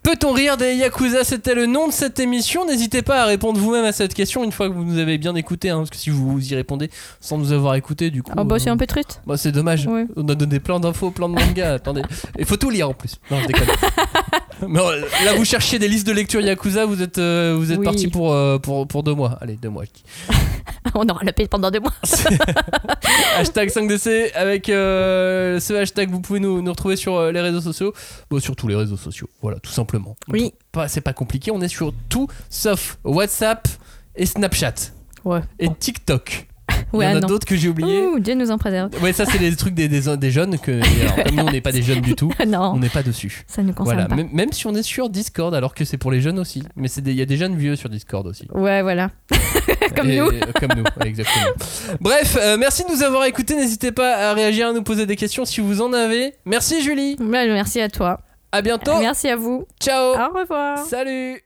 Peut-on rire des Yakuza? C'était le nom de cette émission. N'hésitez pas à répondre vous-même à cette question une fois que vous nous avez bien écouté. hein, parce que si vous y répondez sans nous avoir écouté, du coup. Oh bah c'est euh, un peu triste. bah, c'est dommage. On a donné plein d'infos, plein de mangas. Attendez. Il faut tout lire en plus. Non, je déconne. Mais euh, là, vous cherchiez des listes de lecture Yakuza. Vous êtes, euh, vous êtes Oui. parti pour, euh, pour, pour deux mois. Allez, deux mois. On aura la paix pendant deux mois. hashtag 5DC avec ce hashtag vous pouvez nous, nous retrouver sur les réseaux sociaux bon, sur tous les réseaux sociaux voilà tout simplement Oui. pas, c'est pas compliqué on est sur tout sauf WhatsApp et Snapchat Ouais. et TikTok Ouais, il y en a non. d'autres que j'ai oubliés Ouh, Dieu nous en préserve. ouais ça c'est les trucs des, des, des jeunes que alors, comme nous on n'est pas des jeunes du tout on non, n'est pas dessus ça nous concerne voilà pas. même, même si on est sur Discord alors que c'est pour les jeunes aussi mais il y a des jeunes vieux sur Discord aussi Ouais, voilà. Comme Et- nous. et- comme nous, ouais, exactement. Bref, euh, merci de nous avoir écoutés. N'hésitez pas à réagir, à nous poser des questions si vous en avez. Merci Julie. Ouais, merci à toi. À bientôt. Merci à vous. Ciao. Au revoir. Salut.